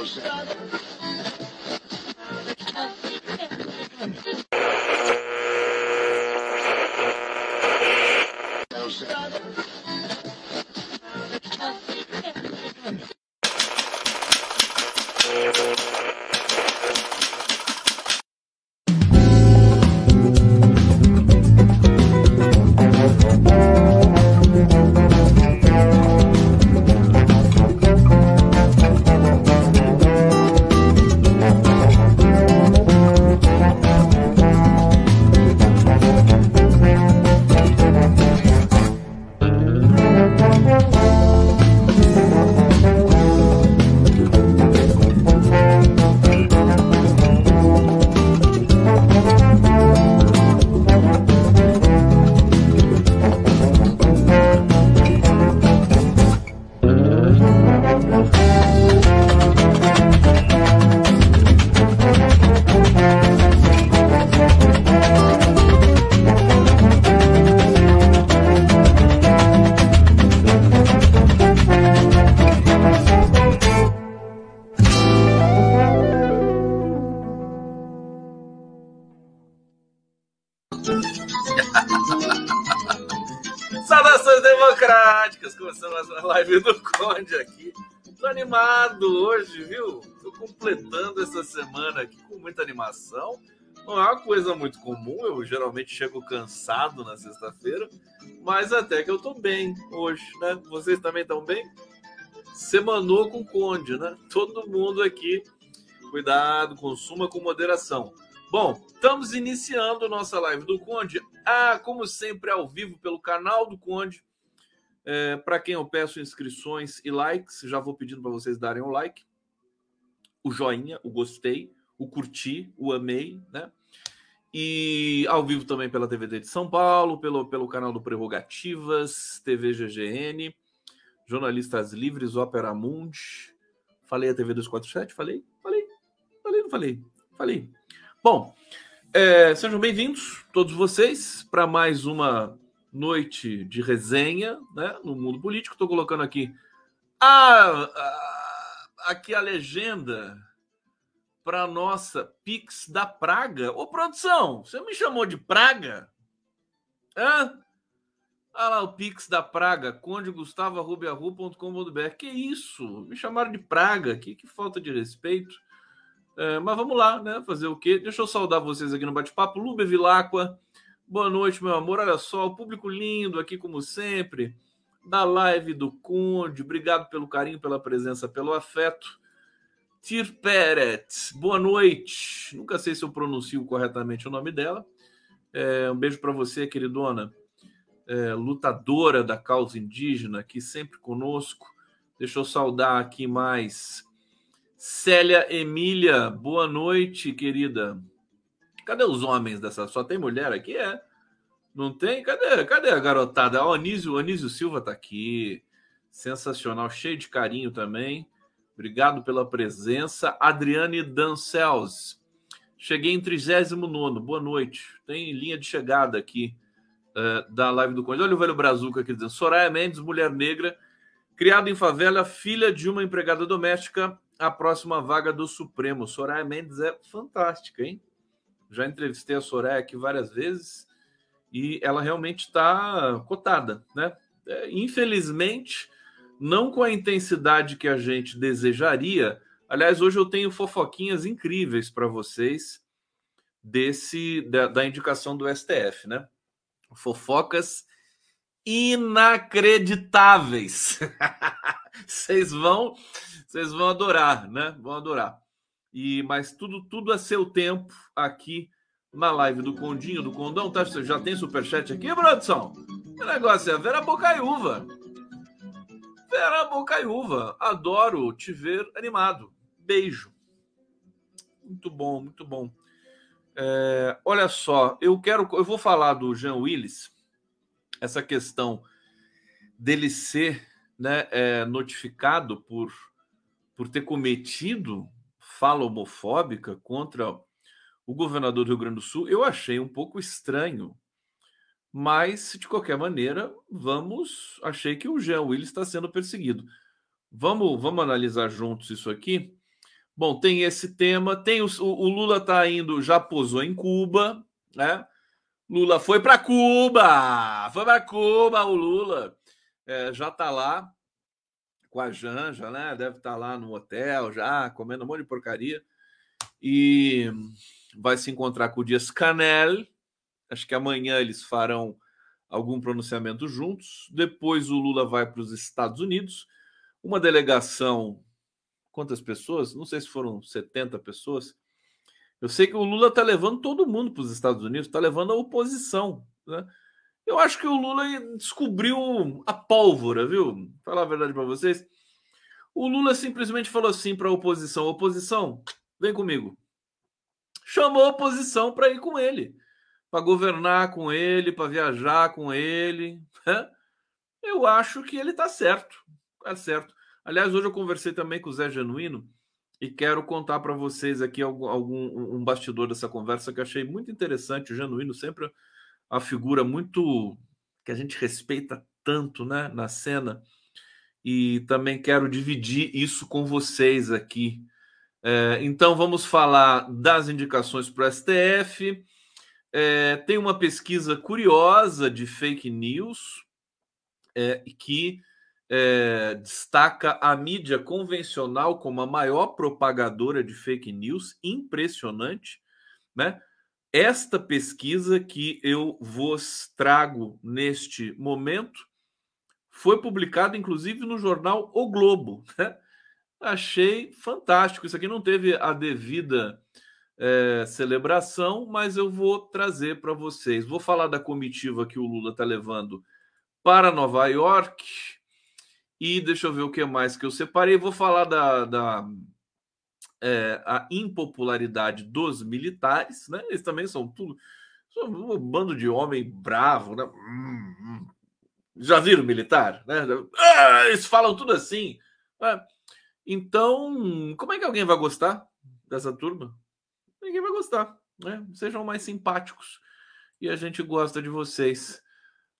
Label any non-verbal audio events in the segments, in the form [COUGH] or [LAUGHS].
knows that. Completando essa semana aqui com muita animação. Não é uma coisa muito comum, eu geralmente chego cansado na sexta-feira, mas até que eu tô bem hoje, né? Vocês também estão bem? Semanou com Conde, né? Todo mundo aqui. Cuidado, consuma com moderação. Bom, estamos iniciando nossa live do Conde. Ah, como sempre, ao vivo pelo canal do Conde. É, para quem eu peço inscrições e likes, já vou pedindo para vocês darem o like, o joinha, o gostei, o curti, o amei, né? E ao vivo também pela TVD de São Paulo, pelo, pelo canal do Prerrogativas, TV GGN, Jornalistas Livres, Ópera Mundi. Falei a TV 247? Falei? Falei? Falei, não falei? Falei. Bom, é, sejam bem-vindos, todos vocês, para mais uma noite de resenha né, no mundo político. Estou colocando aqui a, a, aqui a legenda para nossa Pix da Praga. Ô, produção, você me chamou de Praga? Hã? Olha lá o Pix da Praga, condegustavo.com.br. Que isso? Me chamaram de Praga, que, que falta de respeito. É, mas vamos lá, né? Fazer o quê? Deixa eu saudar vocês aqui no bate-papo. Lube Vilacqua, boa noite, meu amor. Olha só, o público lindo aqui, como sempre, da live do Conde. Obrigado pelo carinho, pela presença, pelo afeto. Tir Peret, boa noite. Nunca sei se eu pronuncio corretamente o nome dela. É, um beijo para você, queridona, é, lutadora da causa indígena, aqui sempre conosco. Deixa eu saudar aqui mais Célia Emília, boa noite, querida. Cadê os homens dessa? Só tem mulher aqui? É. Não tem? Cadê? Cadê a garotada? O Anísio, Anísio Silva tá aqui. Sensacional, cheio de carinho também. Obrigado pela presença. Adriane Dancels. Cheguei em 39. Boa noite. Tem linha de chegada aqui uh, da live do Conde. Olha o velho Brazuca aqui dizendo: Soraya Mendes, mulher negra, criada em favela, filha de uma empregada doméstica a próxima vaga do Supremo. Soraya Mendes é fantástica, hein? Já entrevistei a Soraya aqui várias vezes e ela realmente está cotada, né? É, infelizmente, não com a intensidade que a gente desejaria. Aliás, hoje eu tenho fofoquinhas incríveis para vocês desse da, da indicação do STF, né? Fofocas inacreditáveis. [LAUGHS] Vocês vão vocês vão adorar, né? Vão adorar. E mas tudo tudo a seu tempo aqui na live do Condinho, do Condão, tá? Já tem superchat aqui, produção? O negócio é Vera Bocaiúva. Vera Bocaiúva, adoro te ver animado. Beijo. Muito bom, muito bom. É, olha só, eu quero, eu vou falar do Jean Willis, essa questão dele ser né, é, notificado por por ter cometido fala homofóbica contra o governador do Rio Grande do Sul, eu achei um pouco estranho. Mas, de qualquer maneira, vamos. Achei que o Jean Willis está sendo perseguido. Vamos, vamos analisar juntos isso aqui. Bom, tem esse tema. Tem o, o Lula está indo, já posou em Cuba, né? Lula foi para Cuba, foi para Cuba o Lula. É, já está lá com a Janja, né? Deve estar tá lá no hotel já, comendo um monte de porcaria. E vai se encontrar com o Dias Canel. Acho que amanhã eles farão algum pronunciamento juntos. Depois o Lula vai para os Estados Unidos. Uma delegação quantas pessoas? Não sei se foram 70 pessoas. Eu sei que o Lula está levando todo mundo para os Estados Unidos, está levando a oposição. Né? Eu acho que o Lula descobriu a pólvora, viu? Falar a verdade para vocês. O Lula simplesmente falou assim para a oposição: oposição, vem comigo. Chamou a oposição para ir com ele, para governar com ele, para viajar com ele. Né? Eu acho que ele está certo. Está certo. Aliás, hoje eu conversei também com o Zé Genuíno e quero contar para vocês aqui algum, algum, um bastidor dessa conversa que achei muito interessante. O Genuíno sempre a figura muito que a gente respeita tanto né, na cena e também quero dividir isso com vocês aqui. É, então vamos falar das indicações para o STF. É, tem uma pesquisa curiosa de fake news é, que é, destaca a mídia convencional como a maior propagadora de fake news, impressionante, né? Esta pesquisa que eu vos trago neste momento foi publicada, inclusive, no jornal O Globo. Né? Achei fantástico. Isso aqui não teve a devida é, celebração, mas eu vou trazer para vocês. Vou falar da comitiva que o Lula está levando para Nova York e deixa eu ver o que mais que eu separei. Vou falar da, da é, a impopularidade dos militares, né? Eles também são tudo. São um bando de homem bravo, né? Hum, hum. Já viram militar? Né? Ah, eles falam tudo assim. Né? Então, como é que alguém vai gostar dessa turma? Ninguém vai gostar. Né? Sejam mais simpáticos. E a gente gosta de vocês.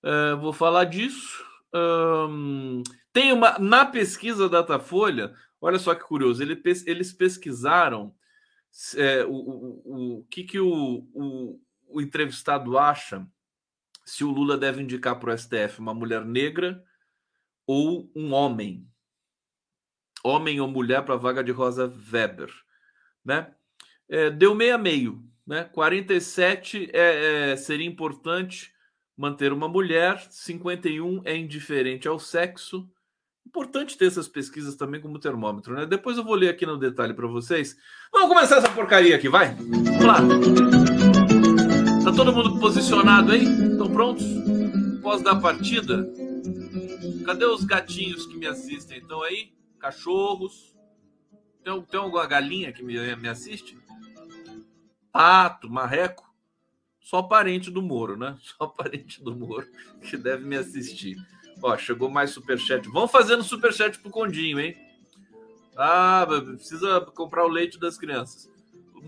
É, vou falar disso. Hum, tem uma. Na pesquisa Datafolha, olha só que curioso, ele, eles pesquisaram é, o, o, o, que, que o, o, o entrevistado acha se o Lula deve indicar para o STF uma mulher negra ou um homem. Homem ou mulher para a vaga de Rosa Weber. Né? É, deu meio a meio. Né? 47 é, é, seria importante manter uma mulher, 51 é indiferente ao sexo. Importante ter essas pesquisas também como termômetro, né? Depois eu vou ler aqui no detalhe para vocês. Vamos começar essa porcaria aqui, vai? Vamos lá. Tá todo mundo posicionado aí? Estão prontos? Pós da partida? Cadê os gatinhos que me assistem? Estão aí? Cachorros? Tem, tem alguma galinha que me, me assiste? Pato, marreco? Só parente do Moro, né? [LAUGHS] Só parente do Moro que deve me assistir. Ó, chegou mais superchat. Vamos fazendo superchat pro Condinho, hein? Ah, precisa comprar o leite das crianças.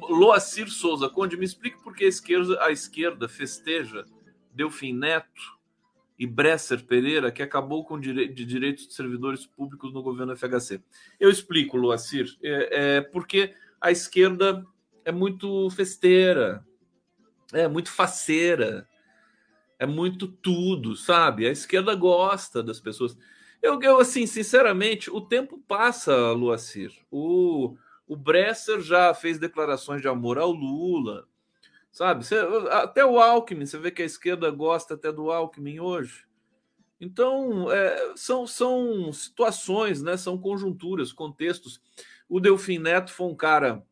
Loacir Souza, Conde, me explique por que a esquerda, a esquerda festeja Delfim Neto e Bresser Pereira, que acabou com dire... de direitos de servidores públicos no governo FHC. Eu explico, Loacir, é, é porque a esquerda é muito festeira, é muito faceira, é muito tudo, sabe? A esquerda gosta das pessoas. Eu, eu assim, sinceramente, o tempo passa, Luacir. O, o Bresser já fez declarações de amor ao Lula, sabe? Você, até o Alckmin, você vê que a esquerda gosta até do Alckmin hoje. Então, é, são, são situações, né? São conjunturas, contextos. O Delfim Neto foi um cara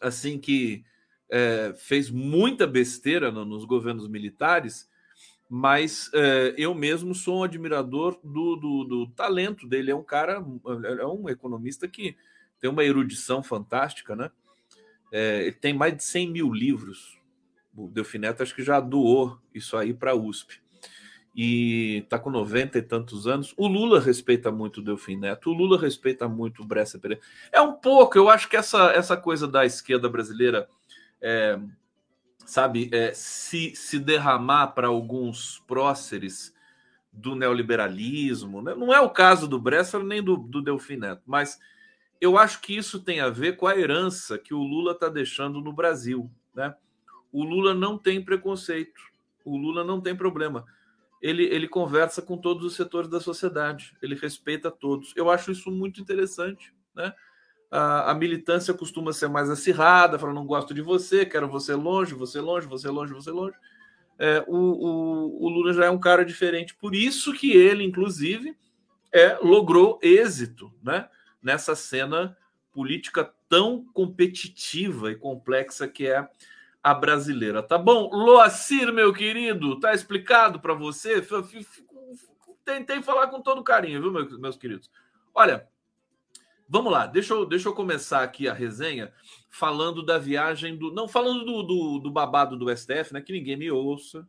assim que é, fez muita besteira no, nos governos militares, mas é, eu mesmo sou um admirador do, do, do, talento dele. É um cara, é um economista que tem uma erudição fantástica, né? É, ele tem mais de 100 mil livros. O Delfineto acho que já doou isso aí para a USP. E está com 90 e tantos anos. O Lula respeita muito o Delfim Neto, o Lula respeita muito o Bressa Pereira. É um pouco, eu acho que essa, essa coisa da esquerda brasileira é, sabe, é, se, se derramar para alguns próceres do neoliberalismo. Né? Não é o caso do Bresser nem do, do Delfim Neto, mas eu acho que isso tem a ver com a herança que o Lula está deixando no Brasil. Né? O Lula não tem preconceito, o Lula não tem problema. Ele, ele conversa com todos os setores da sociedade, ele respeita todos. Eu acho isso muito interessante. Né? A, a militância costuma ser mais acirrada, fala: não gosto de você, quero você longe, você longe, você longe, você longe. É, o, o, o Lula já é um cara diferente, por isso que ele, inclusive, é, logrou êxito né, nessa cena política tão competitiva e complexa que é a brasileira. Tá bom? Loacir, meu querido, tá explicado para você? Tentei falar com todo carinho, viu, meus queridos? Olha, vamos lá, deixa eu, deixa eu começar aqui a resenha falando da viagem do. Não, falando do, do, do babado do STF, né? Que ninguém me ouça.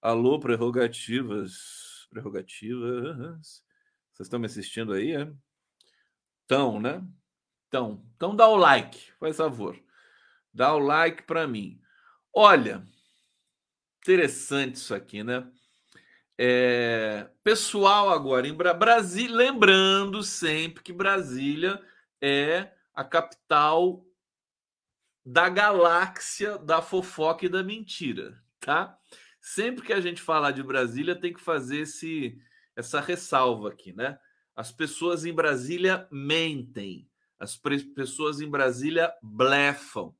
Alô, prerrogativas. Prerrogativas. Vocês estão me assistindo aí, é? Então, né? Então, então dá o like, faz favor. Dá o like para mim. Olha, interessante isso aqui, né? É, pessoal agora em Brasília, lembrando sempre que Brasília é a capital da galáxia da fofoca e da mentira, tá? Sempre que a gente falar de Brasília tem que fazer esse essa ressalva aqui, né? As pessoas em Brasília mentem, as pessoas em Brasília blefam.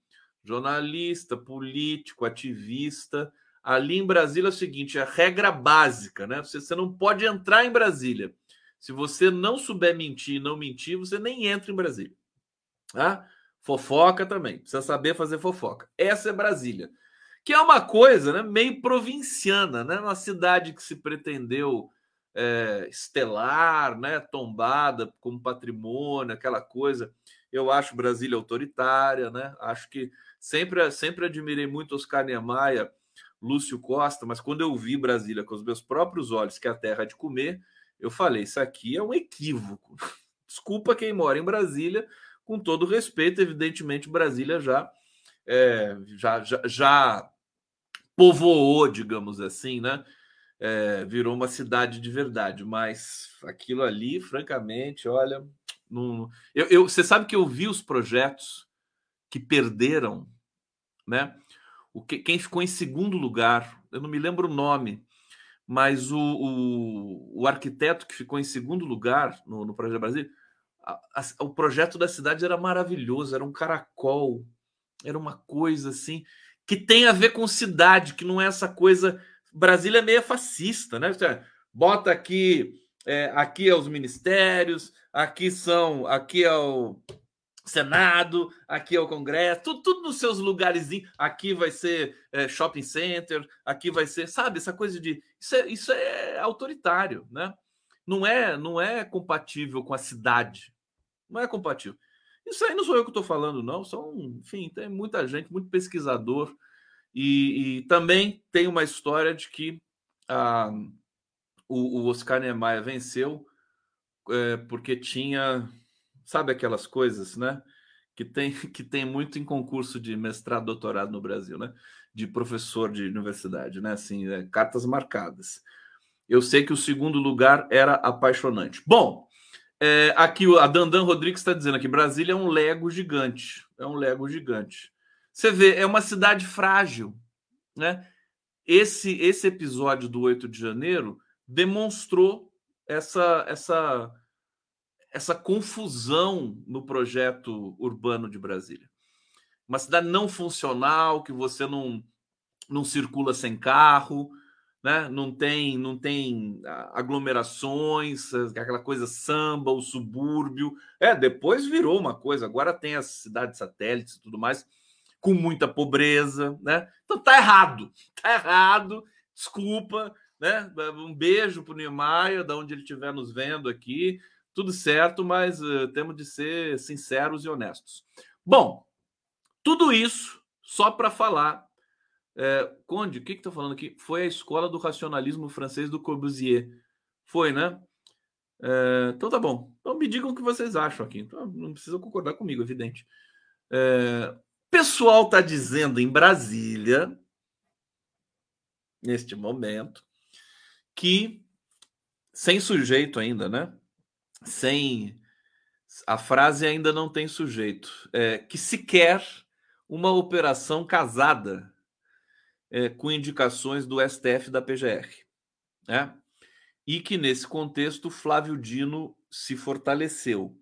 Jornalista, político, ativista. Ali em Brasília é o seguinte: é a regra básica, né? Você, você não pode entrar em Brasília. Se você não souber mentir e não mentir, você nem entra em Brasília. Tá? Fofoca também. Precisa saber fazer fofoca. Essa é Brasília. Que é uma coisa né, meio provinciana, né? Uma cidade que se pretendeu é, estelar, né, tombada como patrimônio, aquela coisa. Eu acho Brasília autoritária, né? Acho que sempre, sempre admirei muito Oscar Niemeyer, Lúcio Costa, mas quando eu vi Brasília com os meus próprios olhos, que é a terra de comer, eu falei: isso aqui é um equívoco. [LAUGHS] Desculpa quem mora em Brasília, com todo respeito, evidentemente, Brasília já, é, já, já, já povoou, digamos assim, né? é, virou uma cidade de verdade. Mas aquilo ali, francamente, olha, não... eu, eu, você sabe que eu vi os projetos que perderam, né? O que, quem ficou em segundo lugar, eu não me lembro o nome, mas o, o, o arquiteto que ficou em segundo lugar no, no Projeto Brasil, a, a, o projeto da cidade era maravilhoso, era um caracol, era uma coisa assim que tem a ver com cidade, que não é essa coisa Brasília é meio fascista, né? Bota aqui, é, aqui é os ministérios, aqui são, aqui é o Senado, aqui é o Congresso, tudo, tudo nos seus lugares. Aqui vai ser é, shopping center, aqui vai ser, sabe, essa coisa de isso é, isso é autoritário, né? Não é, não é compatível com a cidade, não é compatível. Isso aí não sou eu que estou falando, não. São, enfim, tem muita gente, muito pesquisador e, e também tem uma história de que ah, o, o, Oscar Niemeyer venceu é, porque tinha, sabe aquelas coisas, né? Que tem, [LAUGHS] que tem muito em concurso de mestrado, doutorado no Brasil, né? De professor de universidade, né? Assim, é, cartas marcadas. Eu sei que o segundo lugar era apaixonante. Bom, é, aqui a Dandan Rodrigues está dizendo aqui: Brasília é um Lego gigante. É um Lego gigante. Você vê, é uma cidade frágil, né? Esse esse episódio do 8 de janeiro demonstrou essa essa essa confusão no projeto urbano de Brasília. Uma cidade não funcional, que você não não circula sem carro, né? Não tem não tem aglomerações, aquela coisa samba, o subúrbio. É, depois virou uma coisa, agora tem as cidades satélites e tudo mais com muita pobreza, né? Então tá errado, [LAUGHS] tá errado. Desculpa, né? Um beijo para o Niemeyer, da onde ele estiver nos vendo aqui. Tudo certo, mas uh, temos de ser sinceros e honestos. Bom, tudo isso só para falar. É, Conde, o que está falando aqui? Foi a escola do racionalismo francês do Corbusier. Foi, né? É, então tá bom. Então me digam o que vocês acham aqui. Então, não precisa concordar comigo, evidente. É, pessoal está dizendo em Brasília, neste momento, que sem sujeito ainda, né? Sem A frase ainda não tem sujeito. É, que sequer uma operação casada é, com indicações do STF da PGR. Né? E que, nesse contexto, Flávio Dino se fortaleceu.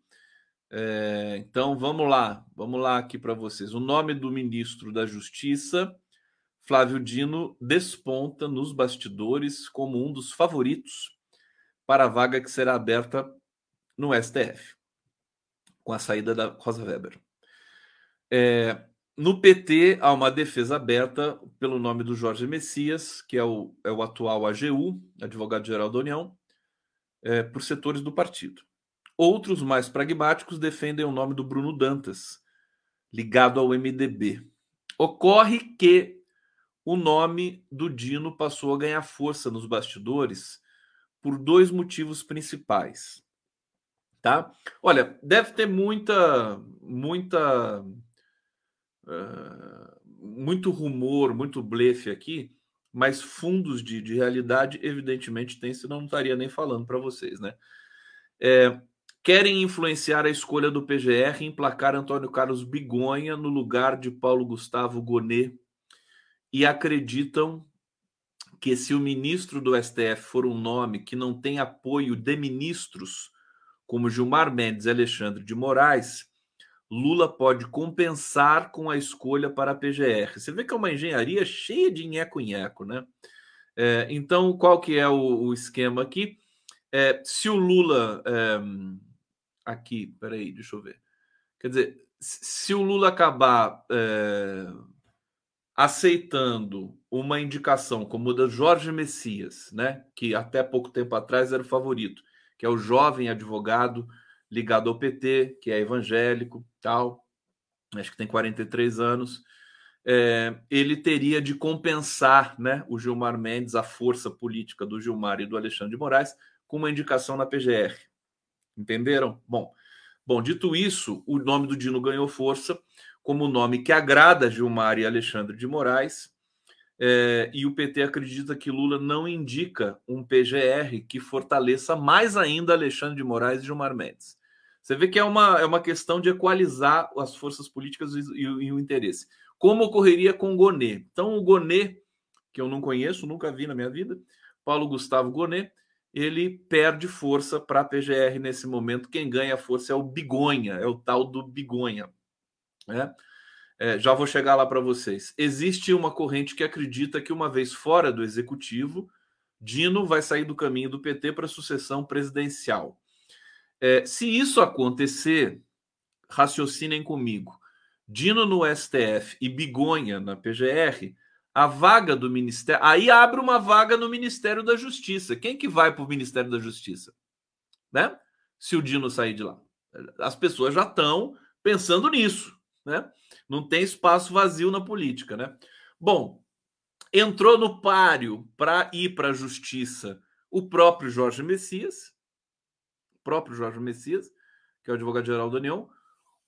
É, então, vamos lá, vamos lá aqui para vocês. O nome do ministro da Justiça, Flávio Dino, desponta nos bastidores como um dos favoritos para a vaga que será aberta no STF, com a saída da Rosa Weber. É, no PT, há uma defesa aberta pelo nome do Jorge Messias, que é o, é o atual AGU, advogado-geral da União, é, por setores do partido. Outros mais pragmáticos defendem o nome do Bruno Dantas, ligado ao MDB. Ocorre que o nome do Dino passou a ganhar força nos bastidores por dois motivos principais. Tá? Olha, deve ter muita, muita ah, muito rumor, muito blefe aqui, mas fundos de, de realidade, evidentemente, tem, senão não estaria nem falando para vocês, né? É, querem influenciar a escolha do PGR e emplacar Antônio Carlos Bigonha no lugar de Paulo Gustavo Gonet e acreditam que se o ministro do STF for um nome que não tem apoio de ministros como Gilmar Mendes e Alexandre de Moraes, Lula pode compensar com a escolha para a PGR. Você vê que é uma engenharia cheia de nheco-nheco, né? É, então, qual que é o, o esquema aqui? É, se o Lula... É, aqui, peraí, deixa eu ver. Quer dizer, se o Lula acabar é, aceitando uma indicação como a da Jorge Messias, né, que até pouco tempo atrás era o favorito, que é o jovem advogado ligado ao PT, que é evangélico, tal, acho que tem 43 anos, é, ele teria de compensar né, o Gilmar Mendes, a força política do Gilmar e do Alexandre de Moraes, com uma indicação na PGR. Entenderam? Bom, bom, dito isso, o nome do Dino ganhou força como nome que agrada Gilmar e Alexandre de Moraes, é, e o PT acredita que Lula não indica um PGR que fortaleça mais ainda Alexandre de Moraes e Gilmar Mendes. Você vê que é uma, é uma questão de equalizar as forças políticas e, e, e o interesse. Como ocorreria com o Gonet. Então, o Gonet, que eu não conheço, nunca vi na minha vida, Paulo Gustavo Gonet, ele perde força para a PGR nesse momento. Quem ganha força é o Bigonha, é o tal do Bigonha. Né? É, já vou chegar lá para vocês. Existe uma corrente que acredita que, uma vez fora do executivo, Dino vai sair do caminho do PT para a sucessão presidencial. É, se isso acontecer, raciocinem comigo. Dino no STF e Bigonha na PGR, a vaga do Ministério. Aí abre uma vaga no Ministério da Justiça. Quem que vai para o Ministério da Justiça? Né? Se o Dino sair de lá. As pessoas já estão pensando nisso. Né? Não tem espaço vazio na política. Né? Bom, entrou no páreo para ir para a justiça o próprio Jorge Messias, próprio Jorge Messias, que é o advogado-geral da União,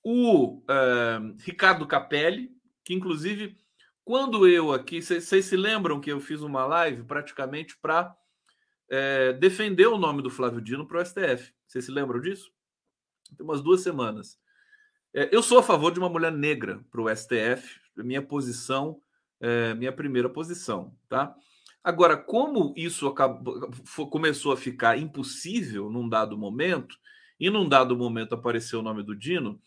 o uh, Ricardo Capelli, que inclusive, quando eu aqui, vocês se lembram que eu fiz uma live praticamente para é, defender o nome do Flávio Dino para o STF. Vocês se lembram disso? Tem umas duas semanas. É, eu sou a favor de uma mulher negra para o STF, minha posição, é, minha primeira posição, tá? Agora, como isso acabou, começou a ficar impossível num dado momento, e num dado momento apareceu o nome do Dino,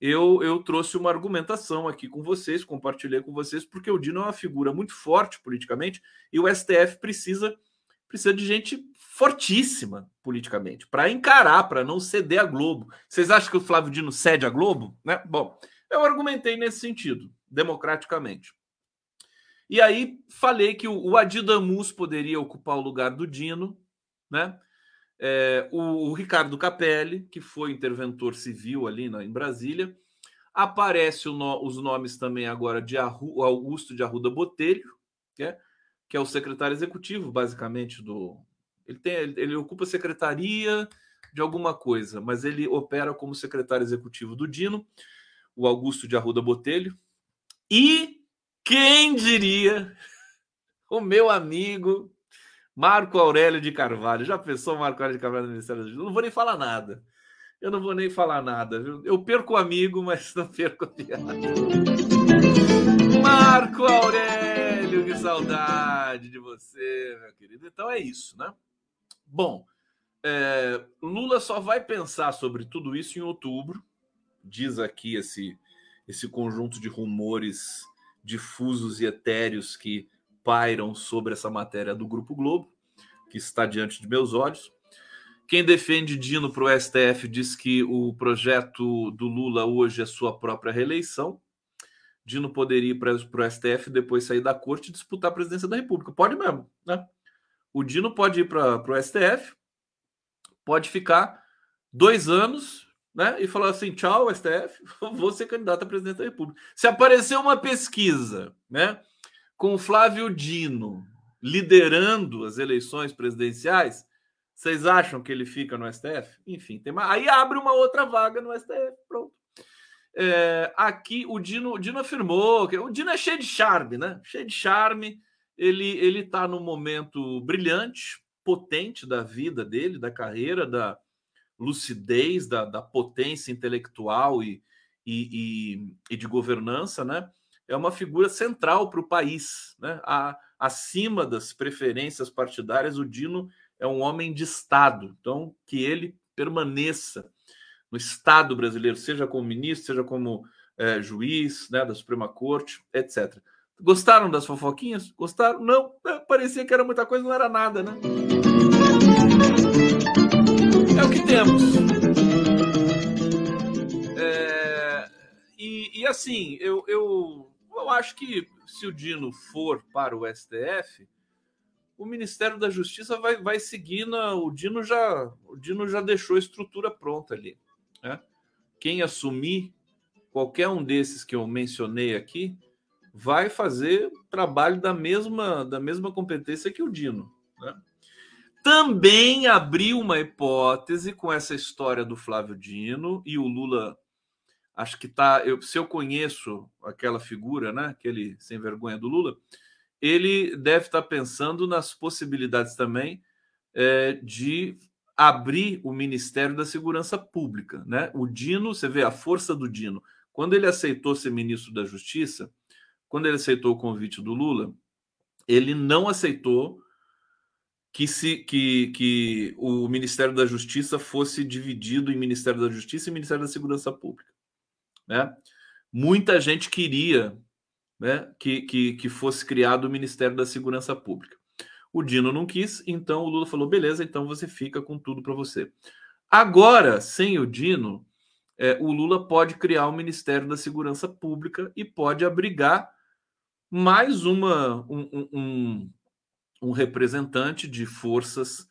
eu, eu trouxe uma argumentação aqui com vocês, compartilhei com vocês, porque o Dino é uma figura muito forte politicamente e o STF precisa, precisa de gente fortíssima politicamente para encarar, para não ceder a Globo. Vocês acham que o Flávio Dino cede a Globo? Né? Bom, eu argumentei nesse sentido, democraticamente. E aí falei que o, Adidamus poderia ocupar o lugar do Dino, né? É, o, o, Ricardo Capelli, que foi interventor civil ali na, em Brasília. Aparece no, os nomes também agora de Arru, Augusto de Arruda Botelho, que é, que é o secretário executivo, basicamente, do. Ele, tem, ele, ele ocupa a secretaria de alguma coisa, mas ele opera como secretário executivo do Dino, o Augusto de Arruda Botelho. E quem diria? [LAUGHS] O meu amigo Marco Aurélio de Carvalho. Já pensou Marco Aurélio de Carvalho no Ministério da Justiça? Não vou nem falar nada. Eu não vou nem falar nada, viu? Eu perco o amigo, mas [LAUGHS] não perco a piada. Marco Aurélio, que saudade de você, meu querido. Então é isso, né? Bom, é, Lula só vai pensar sobre tudo isso em outubro, diz aqui esse, esse conjunto de rumores difusos e etéreos que pairam sobre essa matéria do Grupo Globo, que está diante de meus olhos. Quem defende Dino para o STF diz que o projeto do Lula hoje é sua própria reeleição. Dino poderia ir para o STF depois sair da corte e disputar a presidência da República. Pode mesmo, né? O Dino pode ir para o STF, pode ficar dois anos, né? E falar assim: tchau, STF, [LAUGHS] vou ser candidato a presidente da República. Se aparecer uma pesquisa, né, com o Flávio Dino liderando as eleições presidenciais, vocês acham que ele fica no STF? Enfim, tem aí abre uma outra vaga no STF. Pronto. É, aqui o Dino, o Dino afirmou que o Dino é cheio de charme, né? Cheio de charme. Ele ele está num momento brilhante, potente da vida dele, da carreira, da lucidez, da, da potência intelectual e, e, e, e, de governança, né? É uma figura central para o país, né? A, acima das preferências partidárias, o Dino é um homem de Estado. Então, que ele permaneça no Estado brasileiro, seja como ministro, seja como é, juiz né, da Suprema Corte, etc. Gostaram das fofoquinhas? Gostaram? Não, é, parecia que era muita coisa, não era nada, né? É o que temos. É, e, e, assim, eu, eu, eu acho que se o Dino for para o STF, o Ministério da Justiça vai, vai seguir na. O Dino já, o Dino já deixou a estrutura pronta ali. Né? Quem assumir qualquer um desses que eu mencionei aqui vai fazer trabalho da mesma, da mesma competência que o Dino. Né? Também abriu uma hipótese com essa história do Flávio Dino e o Lula. Acho que tá. Eu, se eu conheço aquela figura, né? Aquele sem vergonha do Lula, ele deve estar pensando nas possibilidades também é, de abrir o Ministério da Segurança Pública. Né? O Dino, você vê a força do Dino. Quando ele aceitou ser ministro da Justiça, quando ele aceitou o convite do Lula, ele não aceitou que, se, que, que o Ministério da Justiça fosse dividido em Ministério da Justiça e Ministério da Segurança Pública. Né? Muita gente queria né, que, que, que fosse criado o Ministério da Segurança Pública. O Dino não quis, então o Lula falou: beleza, então você fica com tudo para você. Agora, sem o Dino, é, o Lula pode criar o Ministério da Segurança Pública e pode abrigar mais uma um, um, um representante de forças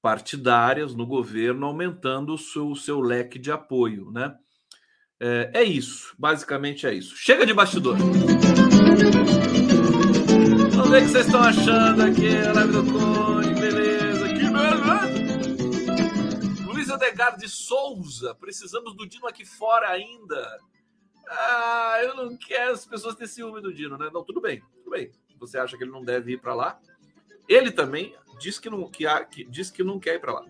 partidárias no governo, aumentando o seu, o seu leque de apoio, né? É, é isso, basicamente é isso. Chega de bastidor. Vamos ver o que vocês estão achando aqui, live do beleza, que beleza. Luiz Edgar de Souza, precisamos do Dino aqui fora ainda. Ah, eu não quero as pessoas ter ciúme do Dino, né? Não, tudo bem, tudo bem. Você acha que ele não deve ir para lá? Ele também diz que não, que, que, diz que não quer ir para lá.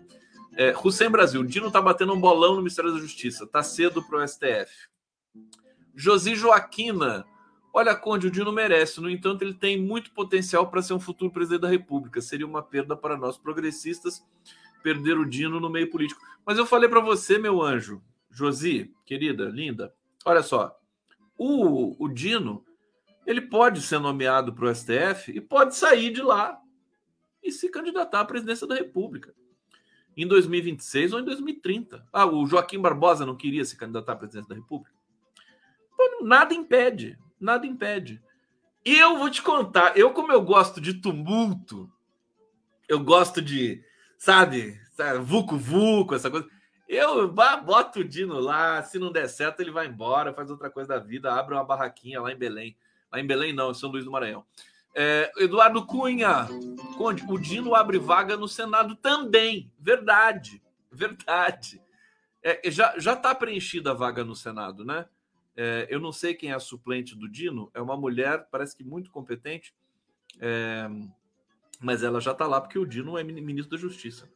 É, Hussein Brasil, Dino tá batendo um bolão no Ministério da Justiça. Tá cedo pro STF. Josi Joaquina. Olha, Conde, o Dino merece. No entanto, ele tem muito potencial para ser um futuro presidente da República. Seria uma perda para nós progressistas perder o Dino no meio político. Mas eu falei para você, meu anjo, Josi, querida, linda, olha só. O, o Dino, ele pode ser nomeado para o STF e pode sair de lá e se candidatar à presidência da República em 2026 ou em 2030. Ah, o Joaquim Barbosa não queria se candidatar à presidência da República? Nada impede, nada impede. E eu vou te contar, eu como eu gosto de tumulto, eu gosto de, sabe, sabe vucu vucu, essa coisa. Eu boto o Dino lá, se não der certo ele vai embora, faz outra coisa da vida, abre uma barraquinha lá em Belém. Lá em Belém não, em São Luís do Maranhão. É, Eduardo Cunha, Conde, o Dino abre vaga no Senado também. Verdade, verdade. É, já está preenchida a vaga no Senado, né? É, eu não sei quem é a suplente do Dino, é uma mulher, parece que muito competente, é, mas ela já está lá porque o Dino é ministro da Justiça.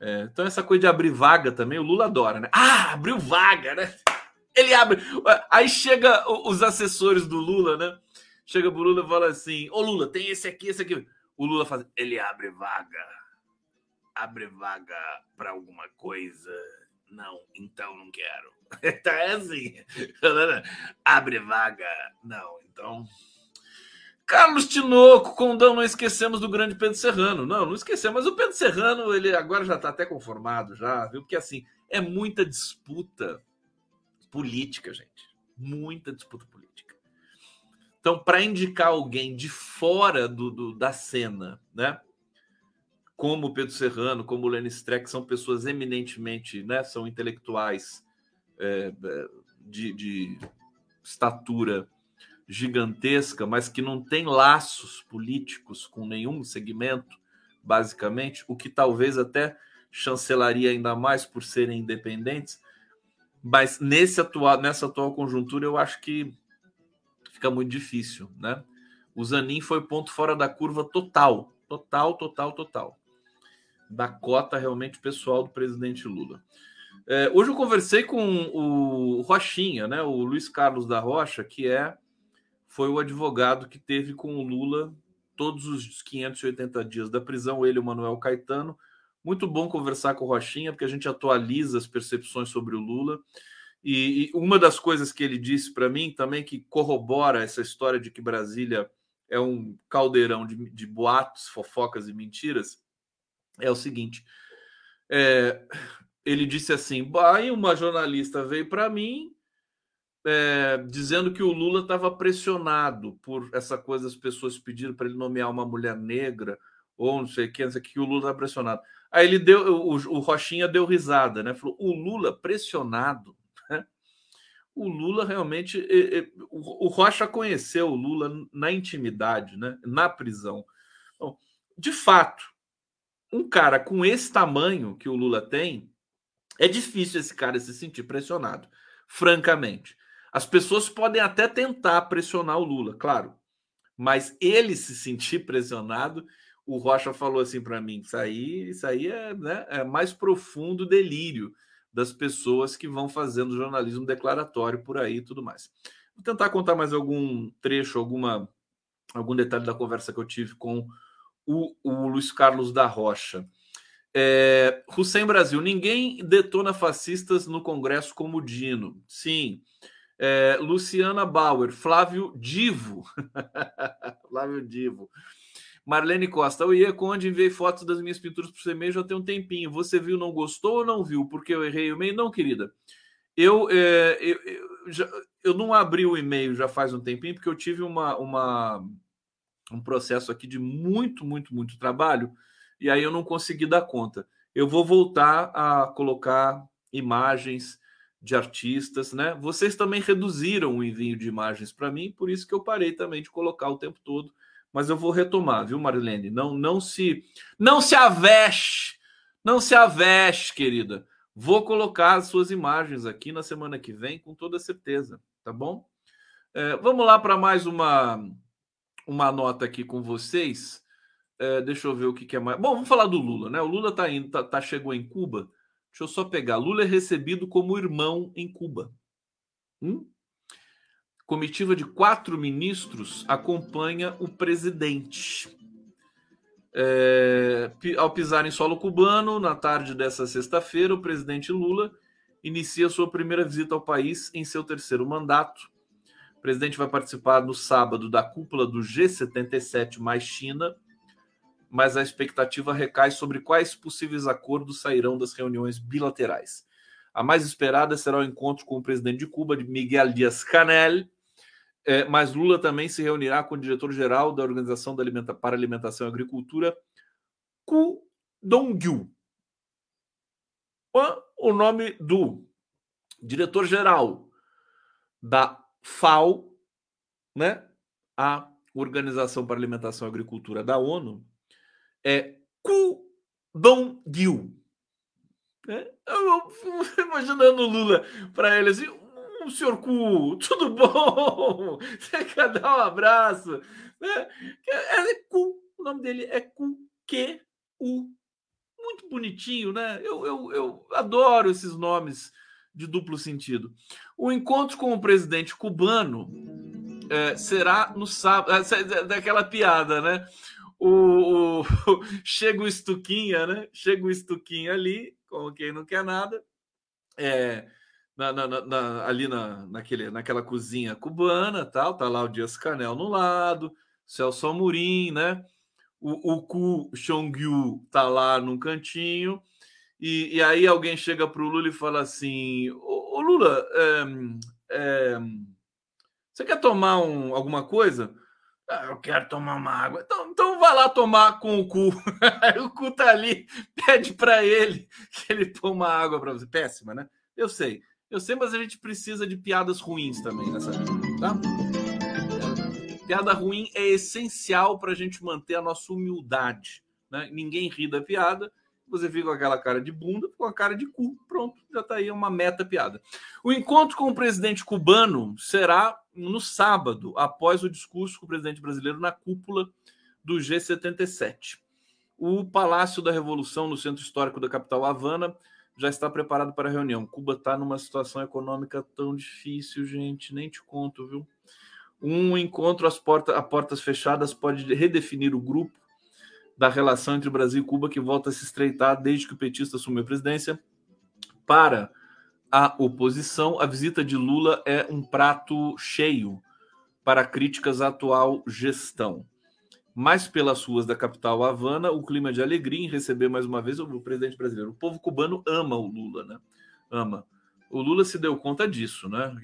É, então, essa coisa de abrir vaga também, o Lula adora, né? Ah, abriu vaga, né? Ele abre. Aí chega os assessores do Lula, né? Chega pro Lula e fala assim: Ô Lula, tem esse aqui, esse aqui. O Lula faz. Ele abre vaga. Abre vaga para alguma coisa. Não, então não quero. [LAUGHS] Tá é assim. [LAUGHS] Abre vaga. Não, então. Carlos Tinoco, Condão, não esquecemos do grande Pedro Serrano. Não, não esquecemos, mas o Pedro Serrano, ele agora já está até conformado, já, viu? Porque assim, é muita disputa política, gente. Muita disputa política. Então, para indicar alguém de fora do, do, da cena, né? Como o Pedro Serrano, como o Lenny Streck, são pessoas eminentemente, né? São intelectuais é, de, de estatura gigantesca, mas que não tem laços políticos com nenhum segmento, basicamente, o que talvez até chancelaria ainda mais por serem independentes. Mas nesse atual, nessa atual conjuntura, eu acho que fica muito difícil, né? O Zanin foi ponto fora da curva total, total, total, total. Da cota realmente pessoal do presidente Lula. É, hoje eu conversei com o Rochinha, né? O Luiz Carlos da Rocha, que é foi o advogado que teve com o Lula todos os 580 dias da prisão, ele e o Manuel Caetano. Muito bom conversar com o Rochinha, porque a gente atualiza as percepções sobre o Lula. E, e uma das coisas que ele disse para mim também, que corrobora essa história de que Brasília é um caldeirão de, de boatos, fofocas e mentiras, é o seguinte: é, ele disse assim: aí uma jornalista veio para mim é, dizendo que o Lula estava pressionado por essa coisa, as pessoas pediram para ele nomear uma mulher negra, ou não sei o que, o que, o Lula está pressionado. Aí ele deu, o, o Rochinha deu risada, né? Falou: o Lula pressionado. Né? O Lula realmente. o, o Rocha conheceu o Lula na intimidade, né? na prisão. Então, de fato, um cara com esse tamanho que o Lula tem, é difícil esse cara se sentir pressionado, francamente. As pessoas podem até tentar pressionar o Lula, claro, mas ele se sentir pressionado, o Rocha falou assim para mim: isso aí, isso aí é, né, é mais profundo delírio das pessoas que vão fazendo jornalismo declaratório por aí e tudo mais. Vou tentar contar mais algum trecho, alguma, algum detalhe da conversa que eu tive com o, o Luiz Carlos da Rocha. É, Hussein Brasil, ninguém detona fascistas no Congresso como Dino. Sim, é, Luciana Bauer, Flávio Divo. [LAUGHS] Flávio Divo. Marlene Costa, o Iê Conde enviei fotos das minhas pinturas para o e-mail já tem um tempinho. Você viu, não gostou ou não viu? Porque eu errei o e-mail? Não, querida. Eu, é, eu, eu, já, eu não abri o e-mail já faz um tempinho, porque eu tive uma, uma, um processo aqui de muito, muito, muito trabalho, e aí eu não consegui dar conta. Eu vou voltar a colocar imagens de artistas, né? Vocês também reduziram o envio de imagens para mim, por isso que eu parei também de colocar o tempo todo. Mas eu vou retomar, viu, Marilene? Não, não se, não se aveste, não se aveste, querida. Vou colocar as suas imagens aqui na semana que vem, com toda certeza, tá bom? É, vamos lá para mais uma uma nota aqui com vocês. É, deixa eu ver o que, que, é mais. Bom, vamos falar do Lula, né? O Lula tá indo, tá, tá chegou em Cuba Deixa eu só pegar. Lula é recebido como irmão em Cuba. Hum? Comitiva de quatro ministros acompanha o presidente. É, ao pisar em solo cubano, na tarde dessa sexta-feira, o presidente Lula inicia sua primeira visita ao país em seu terceiro mandato. O presidente vai participar no sábado da cúpula do G77 mais China, mas a expectativa recai sobre quais possíveis acordos sairão das reuniões bilaterais. A mais esperada será o encontro com o presidente de Cuba, Miguel Dias-Canel, é, mas Lula também se reunirá com o diretor-geral da Organização da Alimenta para Alimentação e Agricultura, Ku Dongyu. O nome do diretor-geral da FAO, né, a Organização para Alimentação e Agricultura da ONU, é Ku Dong Gil. É, eu, eu, [LAUGHS] imaginando o Lula para ele assim, o senhor Ku, tudo bom? [LAUGHS] Você quer dar um abraço? É, é, é Ku, o nome dele é Ku, Q, U. muito bonitinho, né? Eu, eu, eu adoro esses nomes de duplo sentido. O encontro com o presidente cubano é, será no sábado. É, daquela piada, né? O, o, [LAUGHS] chega o Estuquinha, né? Chega o Estuquinha ali, como quem não quer nada. É, na, na, na, ali na, naquele, naquela cozinha cubana, tal, tá lá o Dias Canel no lado, Celso Amorim, né? O, o Ku Chongyu tá lá num cantinho, e, e aí alguém chega pro Lula e fala assim: Ô, ô Lula, é, é, você quer tomar um, alguma coisa? Ah, eu quero tomar uma água. Então, então vá lá tomar com o cu. [LAUGHS] O cu tá ali, pede para ele que ele toma água para você. Péssima, né? Eu sei. Eu sei, mas a gente precisa de piadas ruins também nessa vida, tá? Piada ruim é essencial para a gente manter a nossa humildade. Né? Ninguém ri da piada, você fica com aquela cara de bunda, com a cara de cu. Pronto, já está aí uma meta piada. O encontro com o presidente cubano será no sábado, após o discurso com o presidente brasileiro na cúpula do G77. O Palácio da Revolução, no centro histórico da capital Havana, já está preparado para a reunião. Cuba está numa situação econômica tão difícil, gente, nem te conto, viu? Um encontro às portas, a portas fechadas pode redefinir o grupo da relação entre Brasil e Cuba, que volta a se estreitar desde que o petista assumiu a presidência. Para a oposição, a visita de Lula é um prato cheio para críticas à atual gestão mais pelas ruas da capital Havana, o clima de alegria em receber mais uma vez o presidente brasileiro. O povo cubano ama o Lula, né? Ama. O Lula se deu conta disso, né?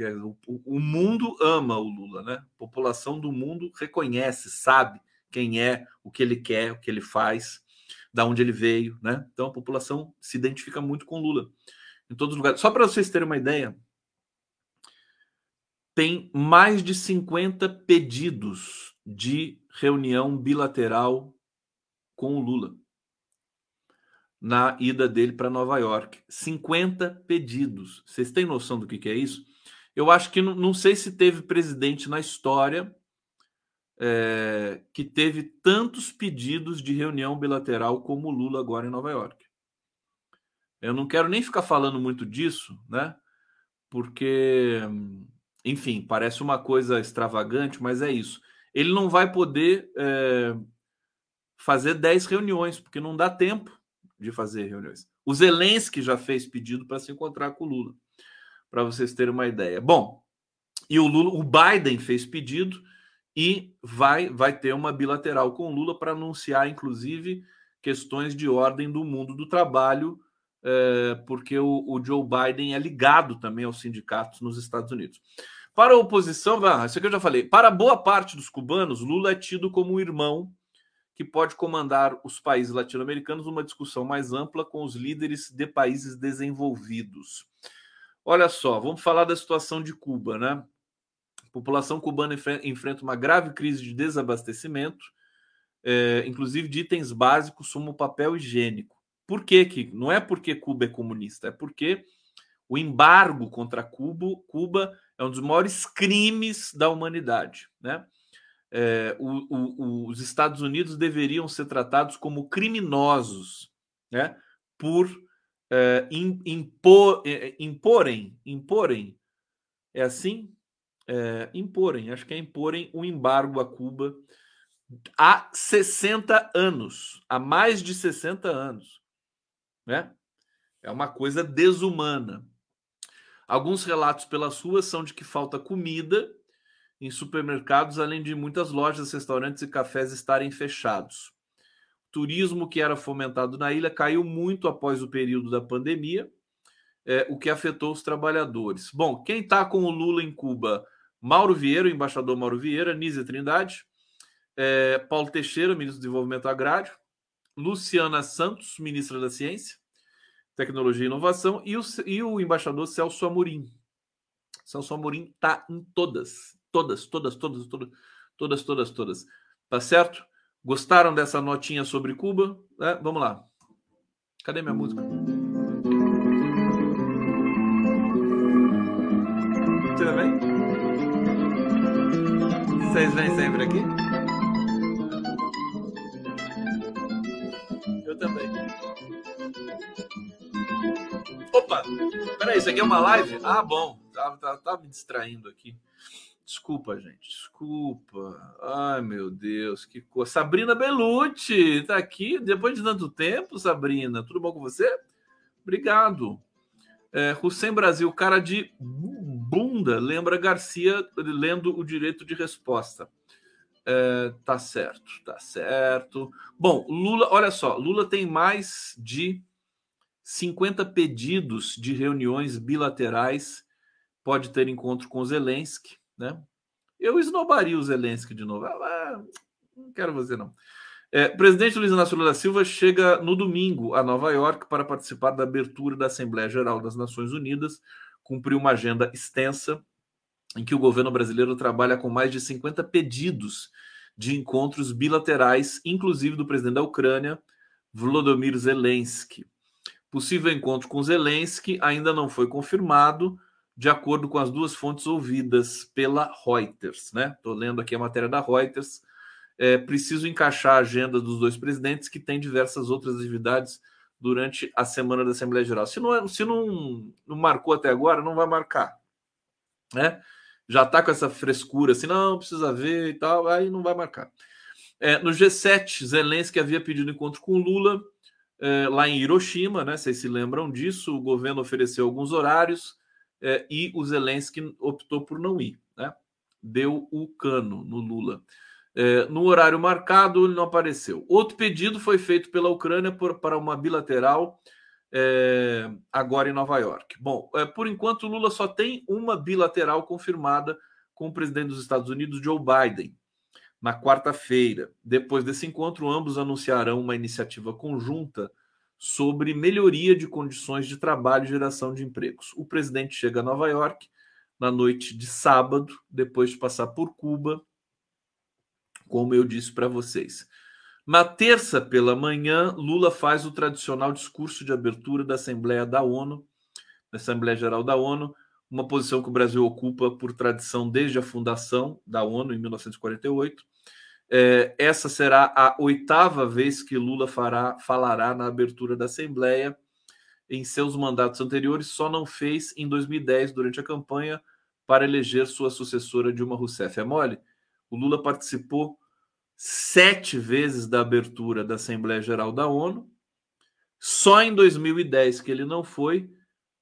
O mundo ama o Lula, né? A população do mundo reconhece, sabe quem é, o que ele quer, o que ele faz, da onde ele veio, né? Então a população se identifica muito com Lula em todos os lugares. Só para vocês terem uma ideia, tem mais de 50 pedidos de reunião bilateral com o Lula na ida dele para Nova York. 50 pedidos. Vocês têm noção do que, que é isso? Eu acho que não, não, sei se teve presidente na história é, que teve tantos pedidos de reunião bilateral como o Lula agora em Nova York. Eu não quero nem ficar falando muito disso, né? Porque, enfim, parece uma coisa extravagante, mas é isso ele não vai poder é, fazer 10 reuniões, porque não dá tempo de fazer reuniões. O Zelensky já fez pedido para se encontrar com o Lula, para vocês terem uma ideia. Bom, e o Lula, o Biden fez pedido e vai, vai ter uma bilateral com Lula para anunciar, inclusive, questões de ordem do mundo do trabalho, é, porque o, o Joe Biden é ligado também aos sindicatos nos Estados Unidos. Para a oposição, isso aqui eu já falei, para boa parte dos cubanos, Lula é tido como um irmão que pode comandar os países latino-americanos numa discussão mais ampla com os líderes de países desenvolvidos. Olha só, vamos falar da situação de Cuba, né? População cubana enfrenta uma grave crise de desabastecimento, é, inclusive de itens básicos como papel higiênico. Por quê? Que não é porque Cuba é comunista, é porque o embargo contra Cuba, Cuba é um dos maiores crimes da humanidade. Né? É, o, o, os Estados Unidos deveriam ser tratados como criminosos né? por é, impor, é, imporem, imporem, é assim? É, imporem, acho que é imporem um embargo a Cuba há 60 anos, há mais de 60 anos. Né? É uma coisa desumana. Alguns relatos pelas ruas são de que falta comida em supermercados, além de muitas lojas, restaurantes e cafés estarem fechados. O turismo que era fomentado na ilha caiu muito após o período da pandemia, é, o que afetou os trabalhadores. Bom, quem está com o Lula em Cuba? Mauro Vieira, embaixador Mauro Vieira, Nízia Trindade, é, Paulo Teixeira, ministro do Desenvolvimento Agrário, Luciana Santos, ministra da Ciência, Tecnologia e Inovação, e o, e o embaixador Celso Amorim. Celso Amorim está em todas, todas, todas, todas, todas, todas, todas, todas. Tá certo? Gostaram dessa notinha sobre Cuba? É, vamos lá. Cadê minha música? Tudo bem? Vocês vêm sempre aqui? Eu também. Opa! Peraí, isso aqui é uma live? Ah, bom. Tá, tá, tá me distraindo aqui. Desculpa, gente. Desculpa. Ai, meu Deus, que coisa. Sabrina Belucci tá aqui depois de tanto tempo, Sabrina. Tudo bom com você? Obrigado. É, Hussein Brasil, cara de bunda, lembra Garcia lendo o direito de resposta. É, tá certo, tá certo. Bom, Lula, olha só, Lula tem mais de 50 pedidos de reuniões bilaterais, pode ter encontro com Zelensky, né? Eu esnobaria o Zelensky de novo. Ah, não quero você, não. É, presidente Luiz Inácio Lula da Silva chega no domingo a Nova York para participar da abertura da Assembleia Geral das Nações Unidas, cumpriu uma agenda extensa em que o governo brasileiro trabalha com mais de 50 pedidos de encontros bilaterais, inclusive do presidente da Ucrânia, Volodymyr Zelensky. Possível encontro com Zelensky ainda não foi confirmado, de acordo com as duas fontes ouvidas pela Reuters. Né? Estou lendo aqui a matéria da Reuters. É preciso encaixar a agenda dos dois presidentes, que tem diversas outras atividades durante a semana da Assembleia Geral. Se não, é, se não, não marcou até agora, não vai marcar. Né? Já está com essa frescura assim, não, precisa ver e tal, aí não vai marcar. É, no G7, Zelensky havia pedido encontro com Lula é, lá em Hiroshima, né? Vocês se lembram disso? O governo ofereceu alguns horários é, e o Zelensky optou por não ir, né? Deu o cano no Lula. É, no horário marcado, ele não apareceu. Outro pedido foi feito pela Ucrânia por, para uma bilateral é, agora em Nova York. Bom, é, por enquanto, Lula só tem uma bilateral confirmada com o presidente dos Estados Unidos, Joe Biden, na quarta-feira. Depois desse encontro, ambos anunciarão uma iniciativa conjunta sobre melhoria de condições de trabalho e geração de empregos. O presidente chega a Nova York na noite de sábado, depois de passar por Cuba, como eu disse para vocês. Na terça pela manhã, Lula faz o tradicional discurso de abertura da Assembleia da ONU, da Assembleia Geral da ONU, uma posição que o Brasil ocupa por tradição desde a fundação da ONU em 1948. É, essa será a oitava vez que Lula fará, falará na abertura da Assembleia. Em seus mandatos anteriores, só não fez em 2010, durante a campanha, para eleger sua sucessora Dilma Rousseff. É mole? O Lula participou sete vezes da abertura da Assembleia Geral da ONU, só em 2010 que ele não foi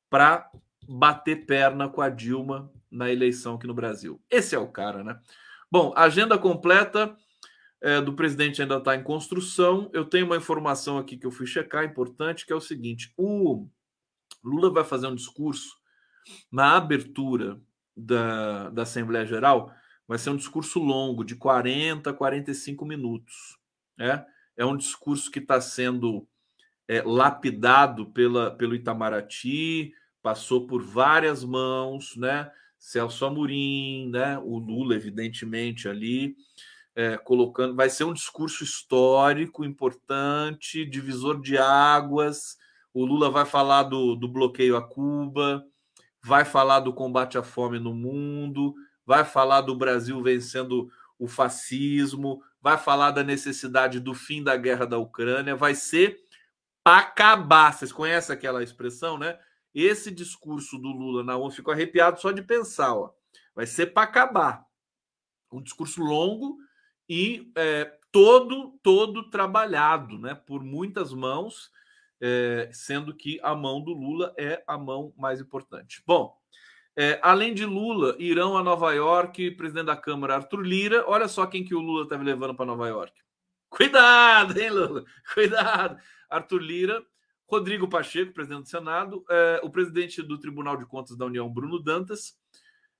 para bater perna com a Dilma na eleição aqui no Brasil. Esse é o cara, né? Bom, agenda completa é, do presidente ainda está em construção. Eu tenho uma informação aqui que eu fui checar, importante, que é o seguinte: o Lula vai fazer um discurso na abertura da, da Assembleia Geral. Vai ser um discurso longo, de 40 a 45 minutos. Né? É um discurso que está sendo é, lapidado pela, pelo Itamaraty, passou por várias mãos, né? Celso Amorim, né? o Lula, evidentemente, ali é, colocando. Vai ser um discurso histórico importante, divisor de águas. O Lula vai falar do, do bloqueio a Cuba, vai falar do combate à fome no mundo, vai falar do Brasil vencendo o fascismo, vai falar da necessidade do fim da guerra da Ucrânia, vai ser acabar. Vocês conhecem aquela expressão, né? Esse discurso do Lula na ONU, ficou arrepiado só de pensar, ó. Vai ser para acabar. Um discurso longo e é, todo todo trabalhado, né, por muitas mãos, é, sendo que a mão do Lula é a mão mais importante. Bom, é, além de Lula, irão a Nova York, presidente da Câmara Arthur Lira. Olha só quem que o Lula está levando para Nova York. Cuidado, hein, Lula? [LAUGHS] Cuidado. Arthur Lira, Rodrigo Pacheco, presidente do Senado, é, o presidente do Tribunal de Contas da União, Bruno Dantas,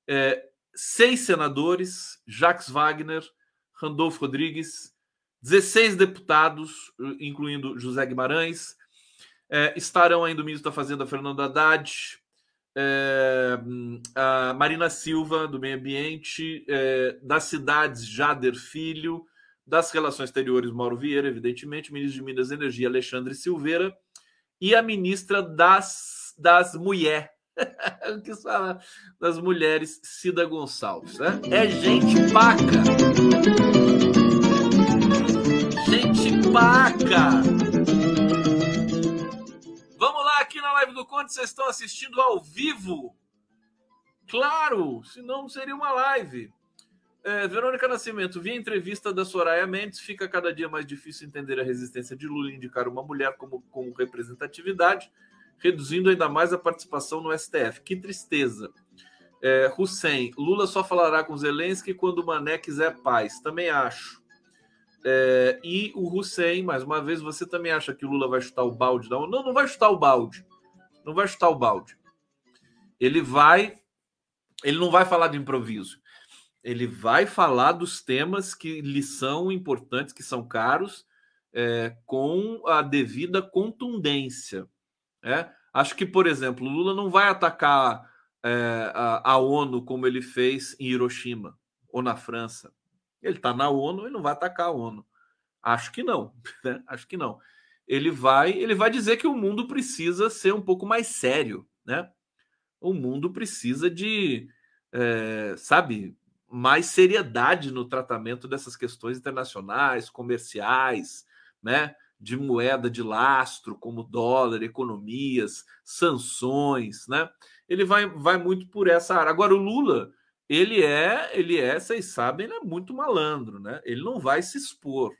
é, seis senadores, Jacques Wagner, Randolfo Rodrigues, 16 deputados, incluindo José Guimarães, é, estarão ainda o ministro da Fazenda, Fernando Haddad, é, a Marina Silva, do Meio Ambiente, é, das cidades, Jader Filho, das Relações Exteriores, Mauro Vieira, evidentemente, ministro de Minas e Energia, Alexandre Silveira, e a ministra das, das Mulheres, [LAUGHS] que fala das mulheres, Cida Gonçalves. Né? É gente paca. Gente paca. Do Conde, vocês estão assistindo ao vivo? Claro, senão não seria uma live. É, Verônica Nascimento, via entrevista da Soraya Mendes, fica cada dia mais difícil entender a resistência de Lula indicar uma mulher como, como representatividade, reduzindo ainda mais a participação no STF. Que tristeza. É, Hussein, Lula só falará com Zelensky quando o Mané quiser paz. Também acho. É, e o Hussein, mais uma vez, você também acha que Lula vai chutar o balde? Não, não vai chutar o balde. Não vai chutar o balde. Ele vai. Ele não vai falar de improviso ele vai falar dos temas que lhe são importantes, que são caros, é, com a devida contundência. É? Acho que, por exemplo, Lula não vai atacar é, a, a, ONU como ele fez em Hiroshima ou na França. Ele está na ONU e não vai atacar a ONU. Acho que não. [LAUGHS] Né? Acho que não. Ele vai, ele vai dizer que o mundo precisa ser um pouco mais sério, né? O mundo precisa de, é, sabe, mais seriedade no tratamento dessas questões internacionais, comerciais, né? De moeda de lastro, como dólar, economias, sanções, né? Ele vai, vai muito por essa área. Agora, o Lula, ele é, ele é, vocês sabem, ele é muito malandro, né? Ele não vai se expor,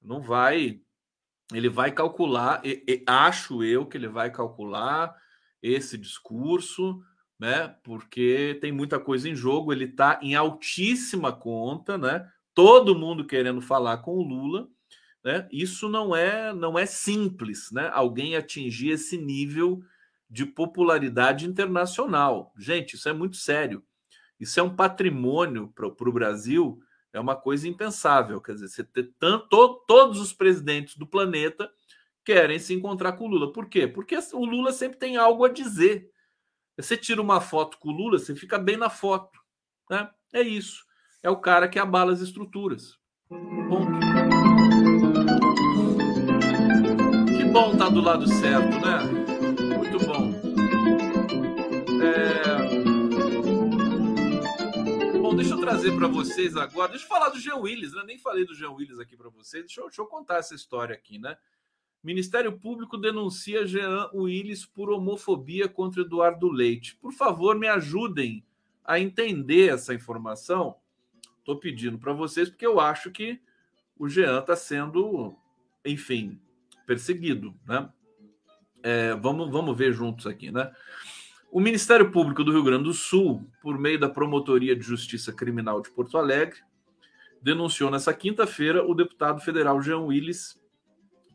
não vai, ele vai calcular, e, e, acho eu que ele vai calcular esse discurso, né? Porque tem muita coisa em jogo, ele está em altíssima conta, né? Todo mundo querendo falar com o Lula, né? Isso não é não é simples, né? Alguém atingir esse nível de popularidade internacional. Gente, isso é muito sério. Isso é um patrimônio para o Brasil, é uma coisa impensável. Quer dizer, você ter tanto, todos os presidentes do planeta querem se encontrar com o Lula. Por quê? Porque o Lula sempre tem algo a dizer. Você tira uma foto com o Lula, você fica bem na foto. Né? É isso. É o cara que abala as estruturas. Ponto. Que bom estar tá do lado certo, né? Deixa eu trazer para vocês agora. Deixa eu falar do Jean Willis, né? Nem falei do Jean Willis aqui para vocês. Deixa eu, deixa eu contar essa história aqui, né? Ministério Público denuncia Jean Willis por homofobia contra Eduardo Leite. Por favor, me ajudem a entender essa informação. Estou pedindo para vocês porque eu acho que o Jean está sendo, enfim, perseguido, né? É, vamos, vamos ver juntos aqui, né? O Ministério Público do Rio Grande do Sul, por meio da Promotoria de Justiça Criminal de Porto Alegre, denunciou nessa quinta-feira o deputado federal Jean Willis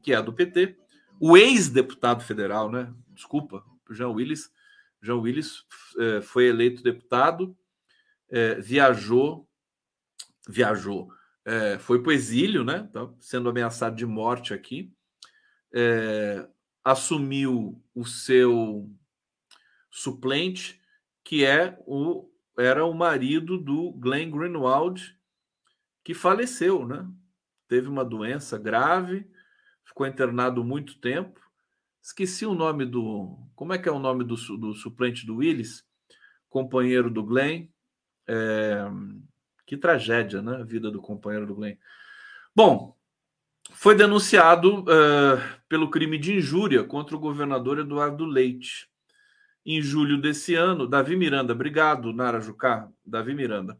que é do PT, o ex-deputado federal, né? Desculpa, Jean Willis. Jean Willis é, foi eleito deputado, é, viajou, viajou, é, foi para o exílio, né? Tá sendo ameaçado de morte aqui. Assumiu o seu suplente, que é o era o marido do Glenn Greenwald, que faleceu, né? Teve uma doença grave, ficou internado muito tempo. Esqueci o nome do. Como é que é o nome do, do suplente do Willis? Companheiro do Glenn. É, que tragédia, né? A vida do companheiro do Glenn. Bom, foi denunciado uh, pelo crime de injúria contra o governador Eduardo Leite. Em julho desse ano, Davi Miranda, obrigado, Nara Jucá, Davi Miranda.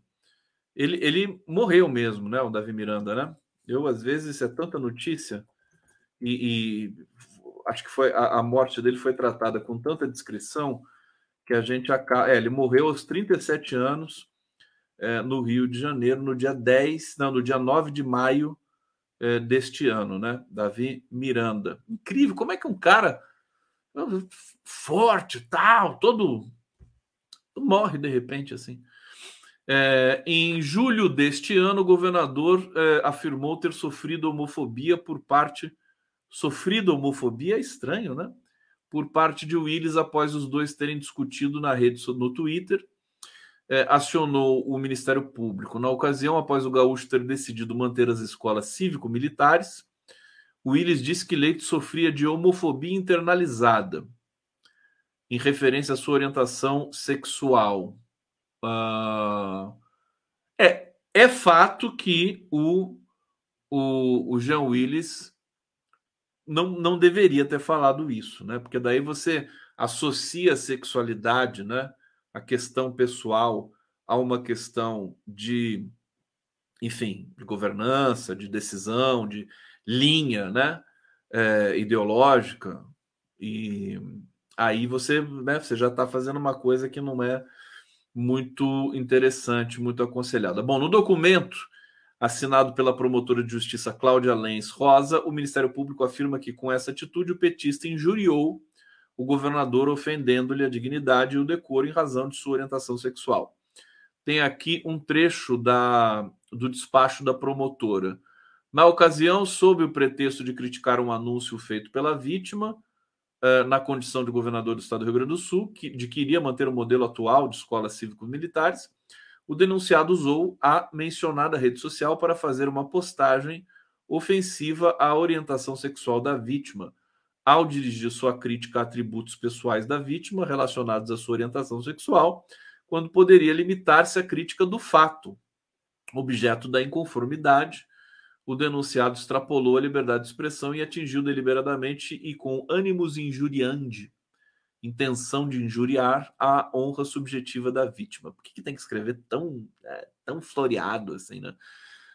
Ele, ele morreu mesmo, né? O Davi Miranda, né? Eu, às vezes, é tanta notícia e, e acho que foi a, a, morte dele foi tratada com tanta descrição que a gente acaba. É, ele morreu aos 37 anos é, no Rio de Janeiro, no dia 10, não, no dia 9 de maio é, deste ano, né? Davi Miranda. Incrível, como é que um cara forte, tal, todo morre de repente assim. É, em julho deste ano, o governador é, afirmou ter sofrido homofobia por parte sofrido homofobia é estranho, né? Por parte de Willis após os dois terem discutido na rede no Twitter. É, acionou o Ministério Público. Na ocasião, após o Gaúcho ter decidido manter as escolas cívico-militares, Willis disse que Leite sofria de homofobia internalizada, em referência à sua orientação sexual. Uh, é, é fato que o, o, o Jean Willis não, não deveria ter falado isso, né? Porque daí você associa a sexualidade, né? A questão pessoal a uma questão de, enfim, de governança, de decisão, de linha, né? É, ideológica. E aí você, né, você já está fazendo uma coisa que não é muito interessante, muito aconselhada. Bom, no documento assinado pela promotora de justiça Cláudia Lens Rosa, o Ministério Público afirma que com essa atitude o petista injuriou o governador ofendendo-lhe a dignidade e o decoro em razão de sua orientação sexual. Tem aqui um trecho da, do despacho da promotora. Na ocasião, sob o pretexto de criticar um anúncio feito pela vítima, eh, na condição de governador do estado do Rio Grande do Sul, que, de que iria manter o modelo atual de escolas cívicos militares, o denunciado usou a mencionada rede social para fazer uma postagem ofensiva à orientação sexual da vítima, ao dirigir sua crítica a atributos pessoais da vítima relacionados à sua orientação sexual, quando poderia limitar-se à crítica do fato, objeto da inconformidade. O denunciado extrapolou a liberdade de expressão e atingiu deliberadamente e com ânimos injuriande intenção de injuriar a honra subjetiva da vítima. Por que, que tem que escrever tão, é, tão floreado assim, né?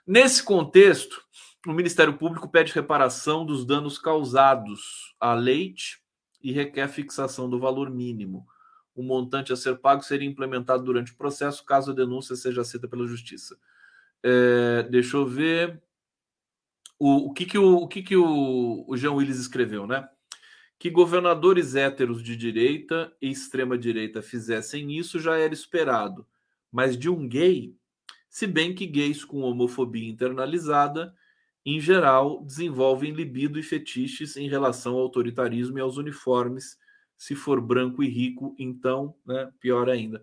Nesse contexto, o Ministério Público pede reparação dos danos causados a leite e requer fixação do valor mínimo. O montante a ser pago seria implementado durante o processo, caso a denúncia seja aceita pela Justiça. É, deixa eu ver. O, o que, que, o, o, que, que o, o Jean Willis escreveu, né? Que governadores héteros de direita e extrema-direita fizessem isso já era esperado, mas de um gay, se bem que gays com homofobia internalizada, em geral, desenvolvem libido e fetiches em relação ao autoritarismo e aos uniformes. Se for branco e rico, então, né, pior ainda.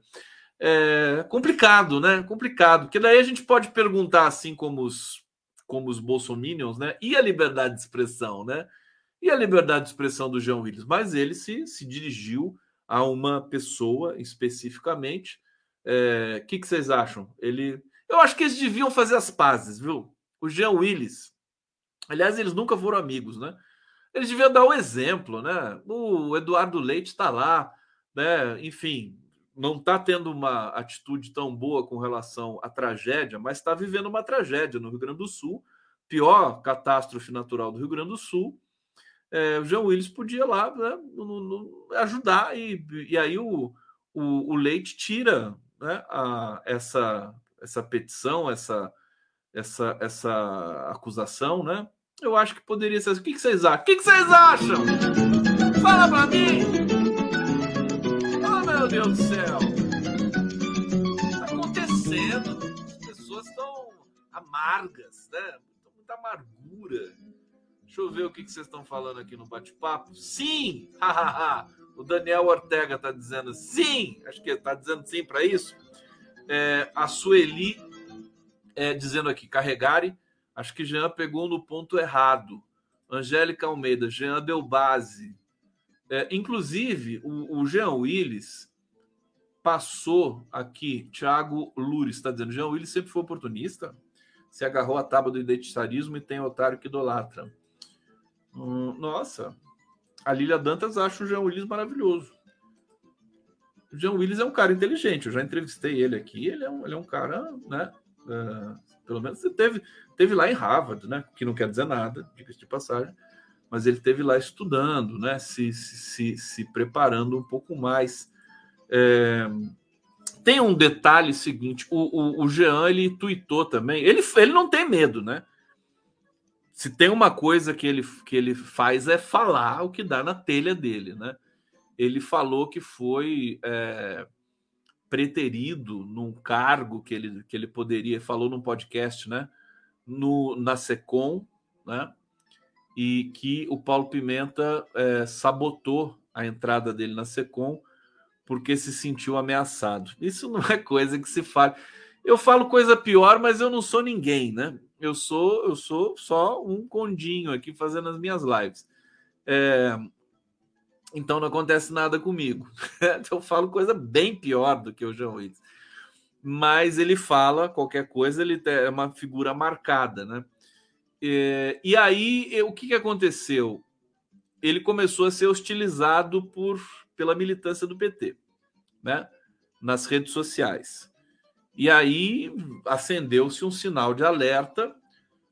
É complicado, né? Complicado, porque daí a gente pode perguntar, assim como os, como os bolsominions, né? E a liberdade de expressão, né? e a liberdade de expressão do João Willis, mas ele se, se dirigiu a uma pessoa especificamente. O é, que, que vocês acham? Ele, eu acho que eles deviam fazer as pazes, viu? O Jean Willis, aliás, eles nunca foram amigos, né? Eles deviam dar o exemplo, né? O Eduardo Leite está lá, né? Enfim, não está tendo uma atitude tão boa com relação à tragédia, mas está vivendo uma tragédia no Rio Grande do Sul, pior catástrofe natural do Rio Grande do Sul é, o João Willis podia lá né, no, no, ajudar e, e aí o, o, o, Leite tira né, a, essa, essa petição, essa, essa, essa acusação, né? Eu acho que poderia ser. O que, que vocês acham? O que, que vocês acham? Fala para mim! Deus do céu! Está acontecendo. As pessoas estão amargas, né? Muita amargura Deixa eu ver o que, vocês estão falando aqui no bate-papo. Sim! o Daniel Ortega está dizendo sim! Acho que está dizendo sim para isso. É, a Sueli é, dizendo aqui, carregare. Acho que Jean pegou no ponto errado. Angélica Almeida, Jean deu base. É, inclusive, o, o Jean Willis passou aqui. Thiago Lures está dizendo: Jean Willis sempre foi oportunista. Se agarrou à tábua do identitarismo e tem otário que idolatra. Hum, nossa, a Lilia Dantas acha o Jean Willis maravilhoso. O Jean Willis é um cara inteligente, eu já entrevistei ele aqui, ele é um, ele é um cara, né? Uh, pelo menos teve, teve lá em Harvard, né? Que não quer dizer nada, diga-se de passagem, mas ele teve lá estudando, né? Se, se, se preparando um pouco mais. É, tem um detalhe seguinte: o, o, o Jean ele tweetou também, ele, ele não tem medo, né? se tem uma coisa que ele, que ele faz é falar o que dá na telha dele, né? Ele falou que foi é, preterido num cargo que ele, que ele poderia, falou num podcast, né? No, na SECOM, né? E que o Paulo Pimenta é, sabotou a entrada dele na SECOM porque se sentiu ameaçado. Isso não é coisa que se fala. Eu falo coisa pior, mas eu não sou ninguém, né? Eu sou, eu sou só um condinho aqui fazendo as minhas lives. É, então não acontece nada comigo. [LAUGHS] eu falo coisa bem pior do que o João Willis. Mas ele fala qualquer coisa, ele é uma figura marcada, né? É, e aí, o que, que aconteceu? ele começou a ser hostilizado por, pela militância do PT, né? Nas redes sociais. E aí acendeu-se um sinal de alerta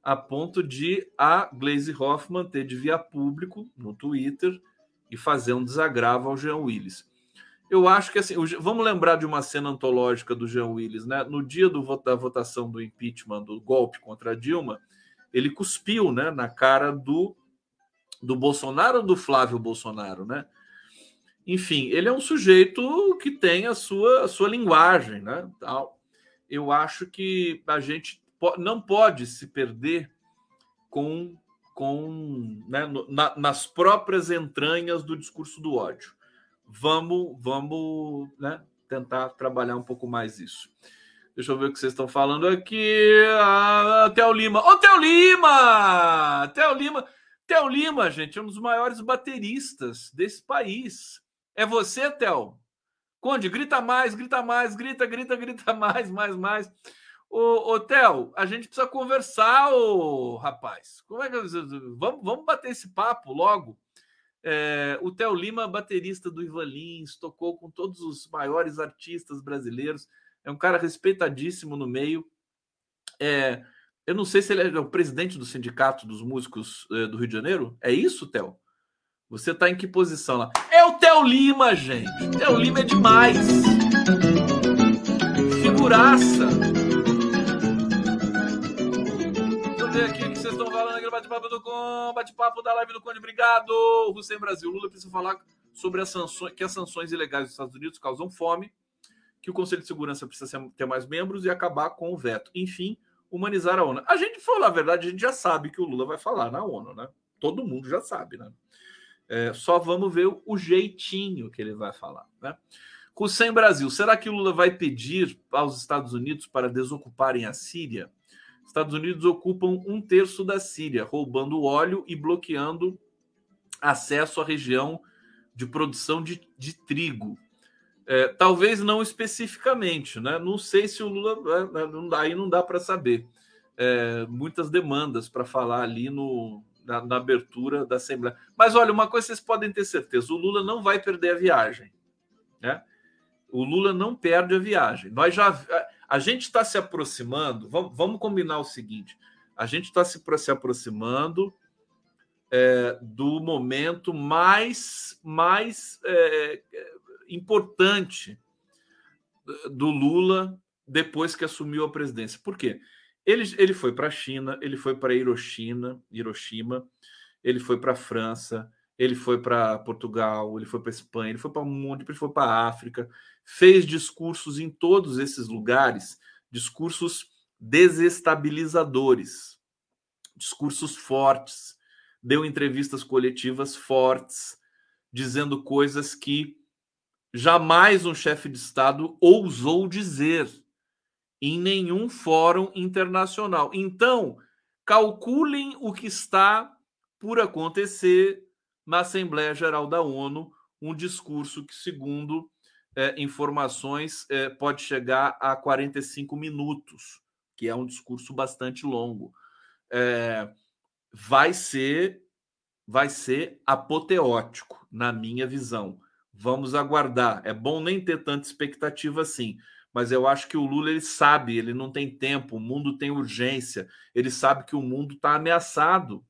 a ponto de a Glaze Hoffman ter de via público no Twitter e fazer um desagravo ao Jean Willis. Eu acho que assim, vamos lembrar de uma cena antológica do Jean Willis, né? No dia do, da votação do impeachment, do golpe contra a Dilma, ele cuspiu, né, na cara do do Bolsonaro do Flávio Bolsonaro, né? Enfim, ele é um sujeito que tem a sua, a sua linguagem, né? Tal. Eu acho que a gente não pode se perder com, com né, na, nas próprias entranhas do discurso do ódio. Vamos, vamos né, tentar trabalhar um pouco mais isso. Deixa eu ver o que vocês estão falando aqui. Ah, Theo Lima. Ô, Theo Lima! Theo Lima. Theo Lima, gente, é um dos maiores bateristas desse país. É você, Theo? Conde, grita mais, grita mais, grita, grita, grita [LAUGHS] mais, mais, mais. Ô, ô Theo, a gente precisa conversar, ô rapaz. Como é que vamos, vamos bater esse papo logo? É, o Theo Lima, baterista do Ivan Lins, tocou com todos os maiores artistas brasileiros. É um cara respeitadíssimo no meio. É, eu não sei se ele é o presidente do sindicato dos músicos eh, do Rio de Janeiro. É isso, Theo? Você tá em que posição lá? É o Theo Lima, gente. Theo Lima é demais. Figuraça. Eu ver aqui o que vocês estão falando aqui no bate-papo do Com, bate-papo da live do Conde. Obrigado. Hussein Brasil. Lula precisa falar sobre as sanções, que as sanções ilegais dos Estados Unidos causam fome, que o Conselho de Segurança precisa ter mais membros e acabar com o veto. Enfim, humanizar a ONU. A gente falou a verdade, a gente já sabe que o Lula vai falar na ONU, né? Todo mundo já sabe, né? É, só vamos ver o jeitinho que ele vai falar, né? Hussein Brasil, será que o Lula vai pedir aos Estados Unidos para desocuparem a Síria? Estados Unidos ocupam um terço da Síria, roubando óleo e bloqueando acesso à região de produção de, de trigo. É, talvez não especificamente, né? Não sei se o Lula. É, é aí não dá para saber. É, muitas demandas para falar ali no, na, na, abertura da Assembleia. Mas olha, uma coisa vocês podem ter certeza: o Lula não vai perder a viagem. Né? O Lula não perde a viagem. Nós já. A, a gente está se aproximando. Vamos, vamos, combinar o seguinte: a gente está se, se aproximando é, do momento mais, mais é, importante do Lula depois que assumiu a presidência. Por quê? Ele, ele foi para a China, ele foi para Hiroshima, Hiroshima, ele foi para a França, ele foi para Portugal, ele foi para Espanha, ele foi para um monte, ele foi para a África, fez discursos em todos esses lugares, discursos desestabilizadores, discursos fortes, deu entrevistas coletivas fortes, dizendo coisas que jamais um chefe de Estado ousou dizer em nenhum fórum internacional. Então, calculem o que está por acontecer na Assembleia Geral da ONU, um discurso que, segundo é, informações, é, pode chegar a 45 minutos, que é um discurso bastante longo. É, vai ser vai ser apoteótico, na minha visão. Vamos aguardar. É bom nem ter tanta expectativa assim, mas eu acho que o Lula ele sabe, ele não tem tempo, o mundo tem urgência, ele sabe que o mundo está ameaçado.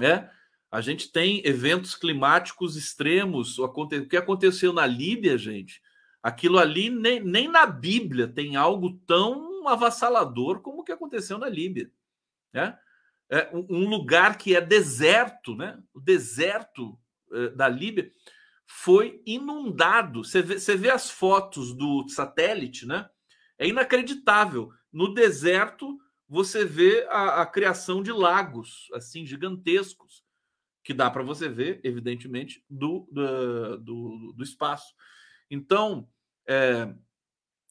É? A gente tem eventos climáticos extremos. O que aconteceu na Líbia, gente? Aquilo ali, nem, nem na Bíblia tem algo tão avassalador como o que aconteceu na Líbia. Né? É um lugar que é deserto, né? o deserto é, da Líbia foi inundado. Você vê, vê as fotos do satélite, né? É inacreditável. No deserto, você vê a, a criação de lagos assim gigantescos, que dá para você ver, evidentemente, do, do, do, do espaço. Então, é,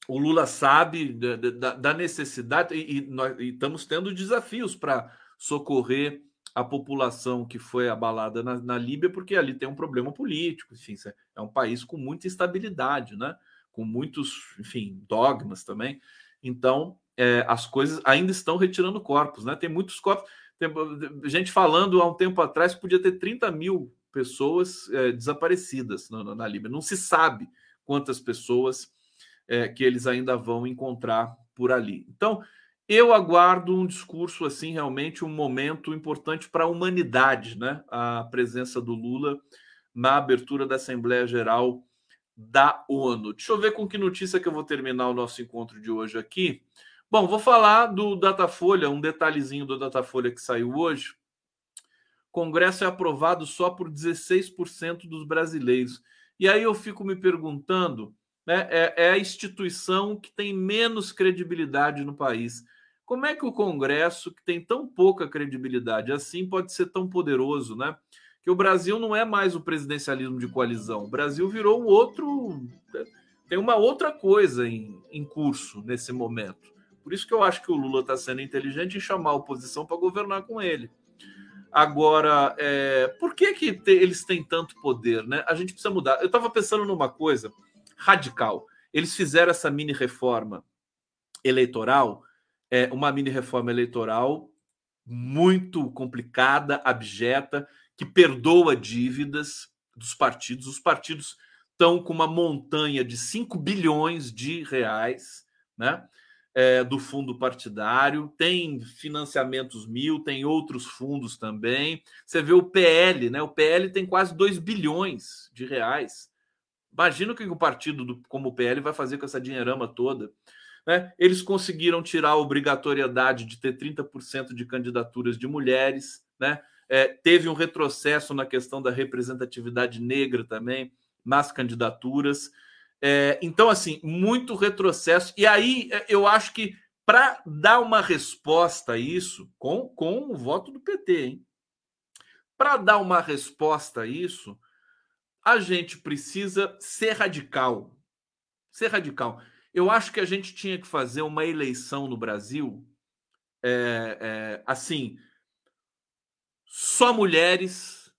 o Lula sabe da, da necessidade e, e nós e estamos tendo desafios para socorrer a população que foi abalada na, na, Líbia, porque ali tem um problema político, enfim, é um país com muita instabilidade, né? com muitos, enfim, dogmas também. Então, é, as coisas ainda estão retirando corpos, né? Tem muitos corpos. Tem gente falando há um tempo atrás que podia ter 30 mil pessoas é, desaparecidas na, na, Líbia. Não se sabe quantas pessoas é, que eles ainda vão encontrar por ali. Então, eu aguardo um discurso assim, realmente um momento importante para a humanidade, né? A presença do Lula na abertura da Assembleia Geral da ONU. Deixa eu ver com que notícia que eu vou terminar o nosso encontro de hoje aqui. Bom, vou falar do Datafolha, um detalhezinho do Datafolha que saiu hoje. O Congresso é aprovado só por 16% dos brasileiros. E aí eu fico me perguntando, né, é, é a instituição que tem menos credibilidade no país. Como é que o Congresso, que tem tão pouca credibilidade assim, pode ser tão poderoso, né? Que o Brasil não é mais o presidencialismo de coalizão. O Brasil virou um outro. Tem uma outra coisa em, em curso nesse momento. Por isso que eu acho que o Lula está sendo inteligente em chamar a oposição para governar com ele. Agora, é, por que, que te, eles têm tanto poder? Né? A gente precisa mudar. Eu estava pensando numa coisa radical. Eles fizeram essa mini reforma eleitoral, é, uma mini reforma eleitoral muito complicada, abjeta, que perdoa dívidas dos partidos. Os partidos estão com uma montanha de 5 bilhões de reais, né? é, do fundo partidário, tem financiamentos mil, tem outros fundos também. Você vê o PL, né? O PL tem quase 2 bilhões de reais. Imagina o que o partido do, como o PL vai fazer com essa dinheirama toda. Né? Eles conseguiram tirar a obrigatoriedade de ter 30% de candidaturas de mulheres, né? É, teve um retrocesso na questão da representatividade negra também nas candidaturas. É, então, assim, muito retrocesso. E aí é, eu acho que para dar uma resposta a isso, com, com o voto do PT, hein? Para dar uma resposta a isso, a gente precisa ser radical. Ser radical. Eu acho que a gente tinha que fazer uma eleição no Brasil é, é, assim, só mulheres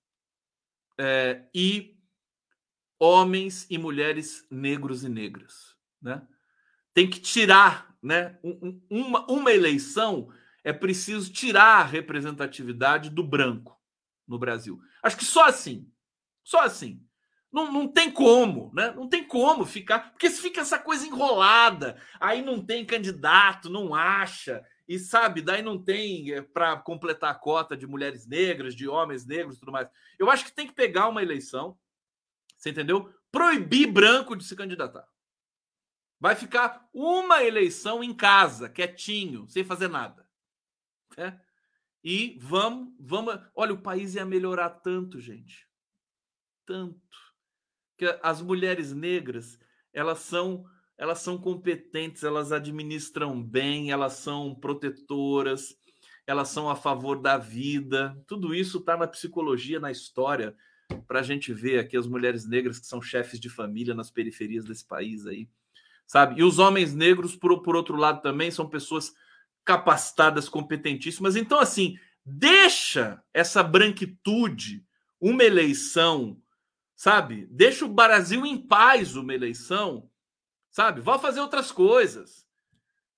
é, e homens e mulheres negros e negras, né? Tem que tirar, né? Um, uma, uma eleição é preciso tirar a representatividade do branco no Brasil. Acho que só assim, só assim. Não, não tem como, né? Não tem como ficar, porque se fica essa coisa enrolada, aí não tem candidato, não acha, e sabe, daí não tem é, para completar a cota de mulheres negras, de homens negros e tudo mais. Eu acho que tem que pegar uma eleição, você entendeu? Proibir branco de se candidatar. Vai ficar uma eleição em casa, quietinho, sem fazer nada. É? E vamos, vamos. Olha, o país ia melhorar tanto, gente. Tanto. Que as mulheres negras, elas são elas são competentes, elas administram bem, elas são protetoras, elas são a favor da vida. Tudo isso está na psicologia, na história para a gente ver aqui as mulheres negras que são chefes de família nas periferias desse país aí, sabe? E os homens negros, por, por outro lado, também são pessoas capacitadas, competentíssimas. Então, assim, deixa essa branquitude, uma eleição, sabe? Deixa o Brasil em paz uma eleição, sabe? Vá fazer outras coisas,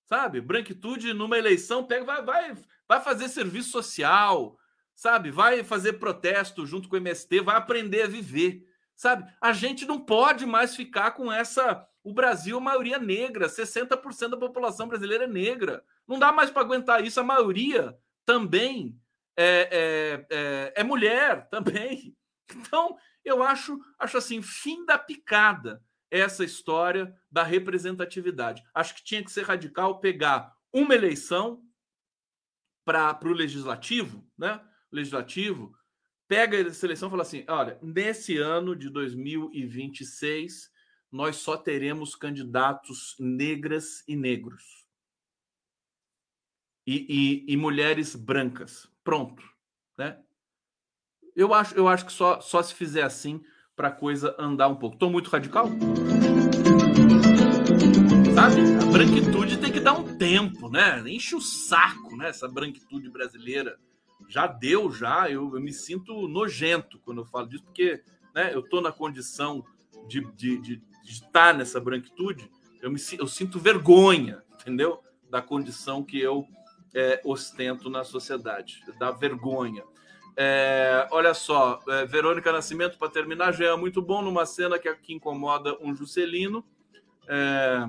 sabe? Branquitude numa eleição, pega, vai, vai, vai fazer serviço social, sabe? Vai fazer protesto junto com o MST, vai aprender a viver, sabe? A gente não pode mais ficar com essa. O Brasil, maioria negra, 60% da população brasileira é negra. Não dá mais para aguentar isso. A maioria também é, é, é, é mulher, também. [LAUGHS] Então, eu acho, acho assim, fim da picada essa história da representatividade. Acho que tinha que ser radical pegar uma eleição para o legislativo, né? legislativo, pega a seleção e fala assim: olha, nesse ano de 2026, nós só teremos candidatos negras e negros. E, e, e mulheres brancas. Pronto. Né? Eu, acho, eu acho que só, só se fizer assim para a coisa andar um pouco. Estou muito radical? Sabe? A branquitude tem que dar um tempo, né? Enche o saco, né? Essa branquitude brasileira já deu, já. Eu, eu, me sinto nojento quando eu falo disso, porque né, eu estou na condição de, de, de, de, estar nessa branquitude, eu, me, eu sinto vergonha, entendeu? Da condição que eu é, ostento na sociedade, da vergonha. É, olha só, é, Verônica Nascimento, para terminar, já é muito bom numa cena que, que incomoda um Juscelino. É,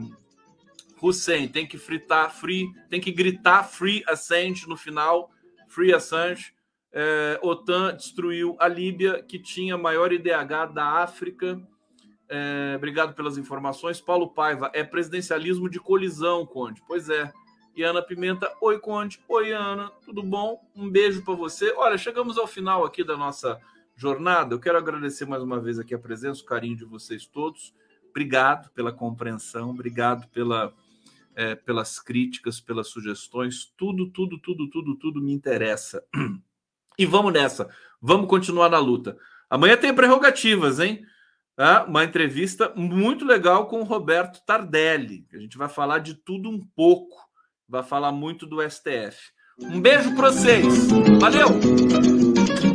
Hussein tem que fritar free, tem que gritar free Assange no final, free Assange. É, OTAN destruiu a Líbia, que tinha maior IDH da África. É, obrigado pelas informações. Paulo Paiva, é presidencialismo de colisão, Conde. Pois é. E Ana Pimenta, oi Conde, oi Ana, tudo bom? Um beijo para você. Olha, chegamos ao final aqui da nossa jornada. Eu quero agradecer mais uma vez aqui a presença, o carinho de vocês todos. Obrigado pela compreensão, obrigado pela, é, pelas críticas, pelas sugestões. Tudo, tudo, tudo, tudo, tudo me interessa. [CLEARS THROAT] E vamos nessa, vamos continuar na luta. Amanhã tem prerrogativas, hein? Ah, uma entrevista muito legal com o Roberto Tardelli. A gente vai falar de tudo um pouco vai falar muito do STF. Um beijo para vocês. Valeu!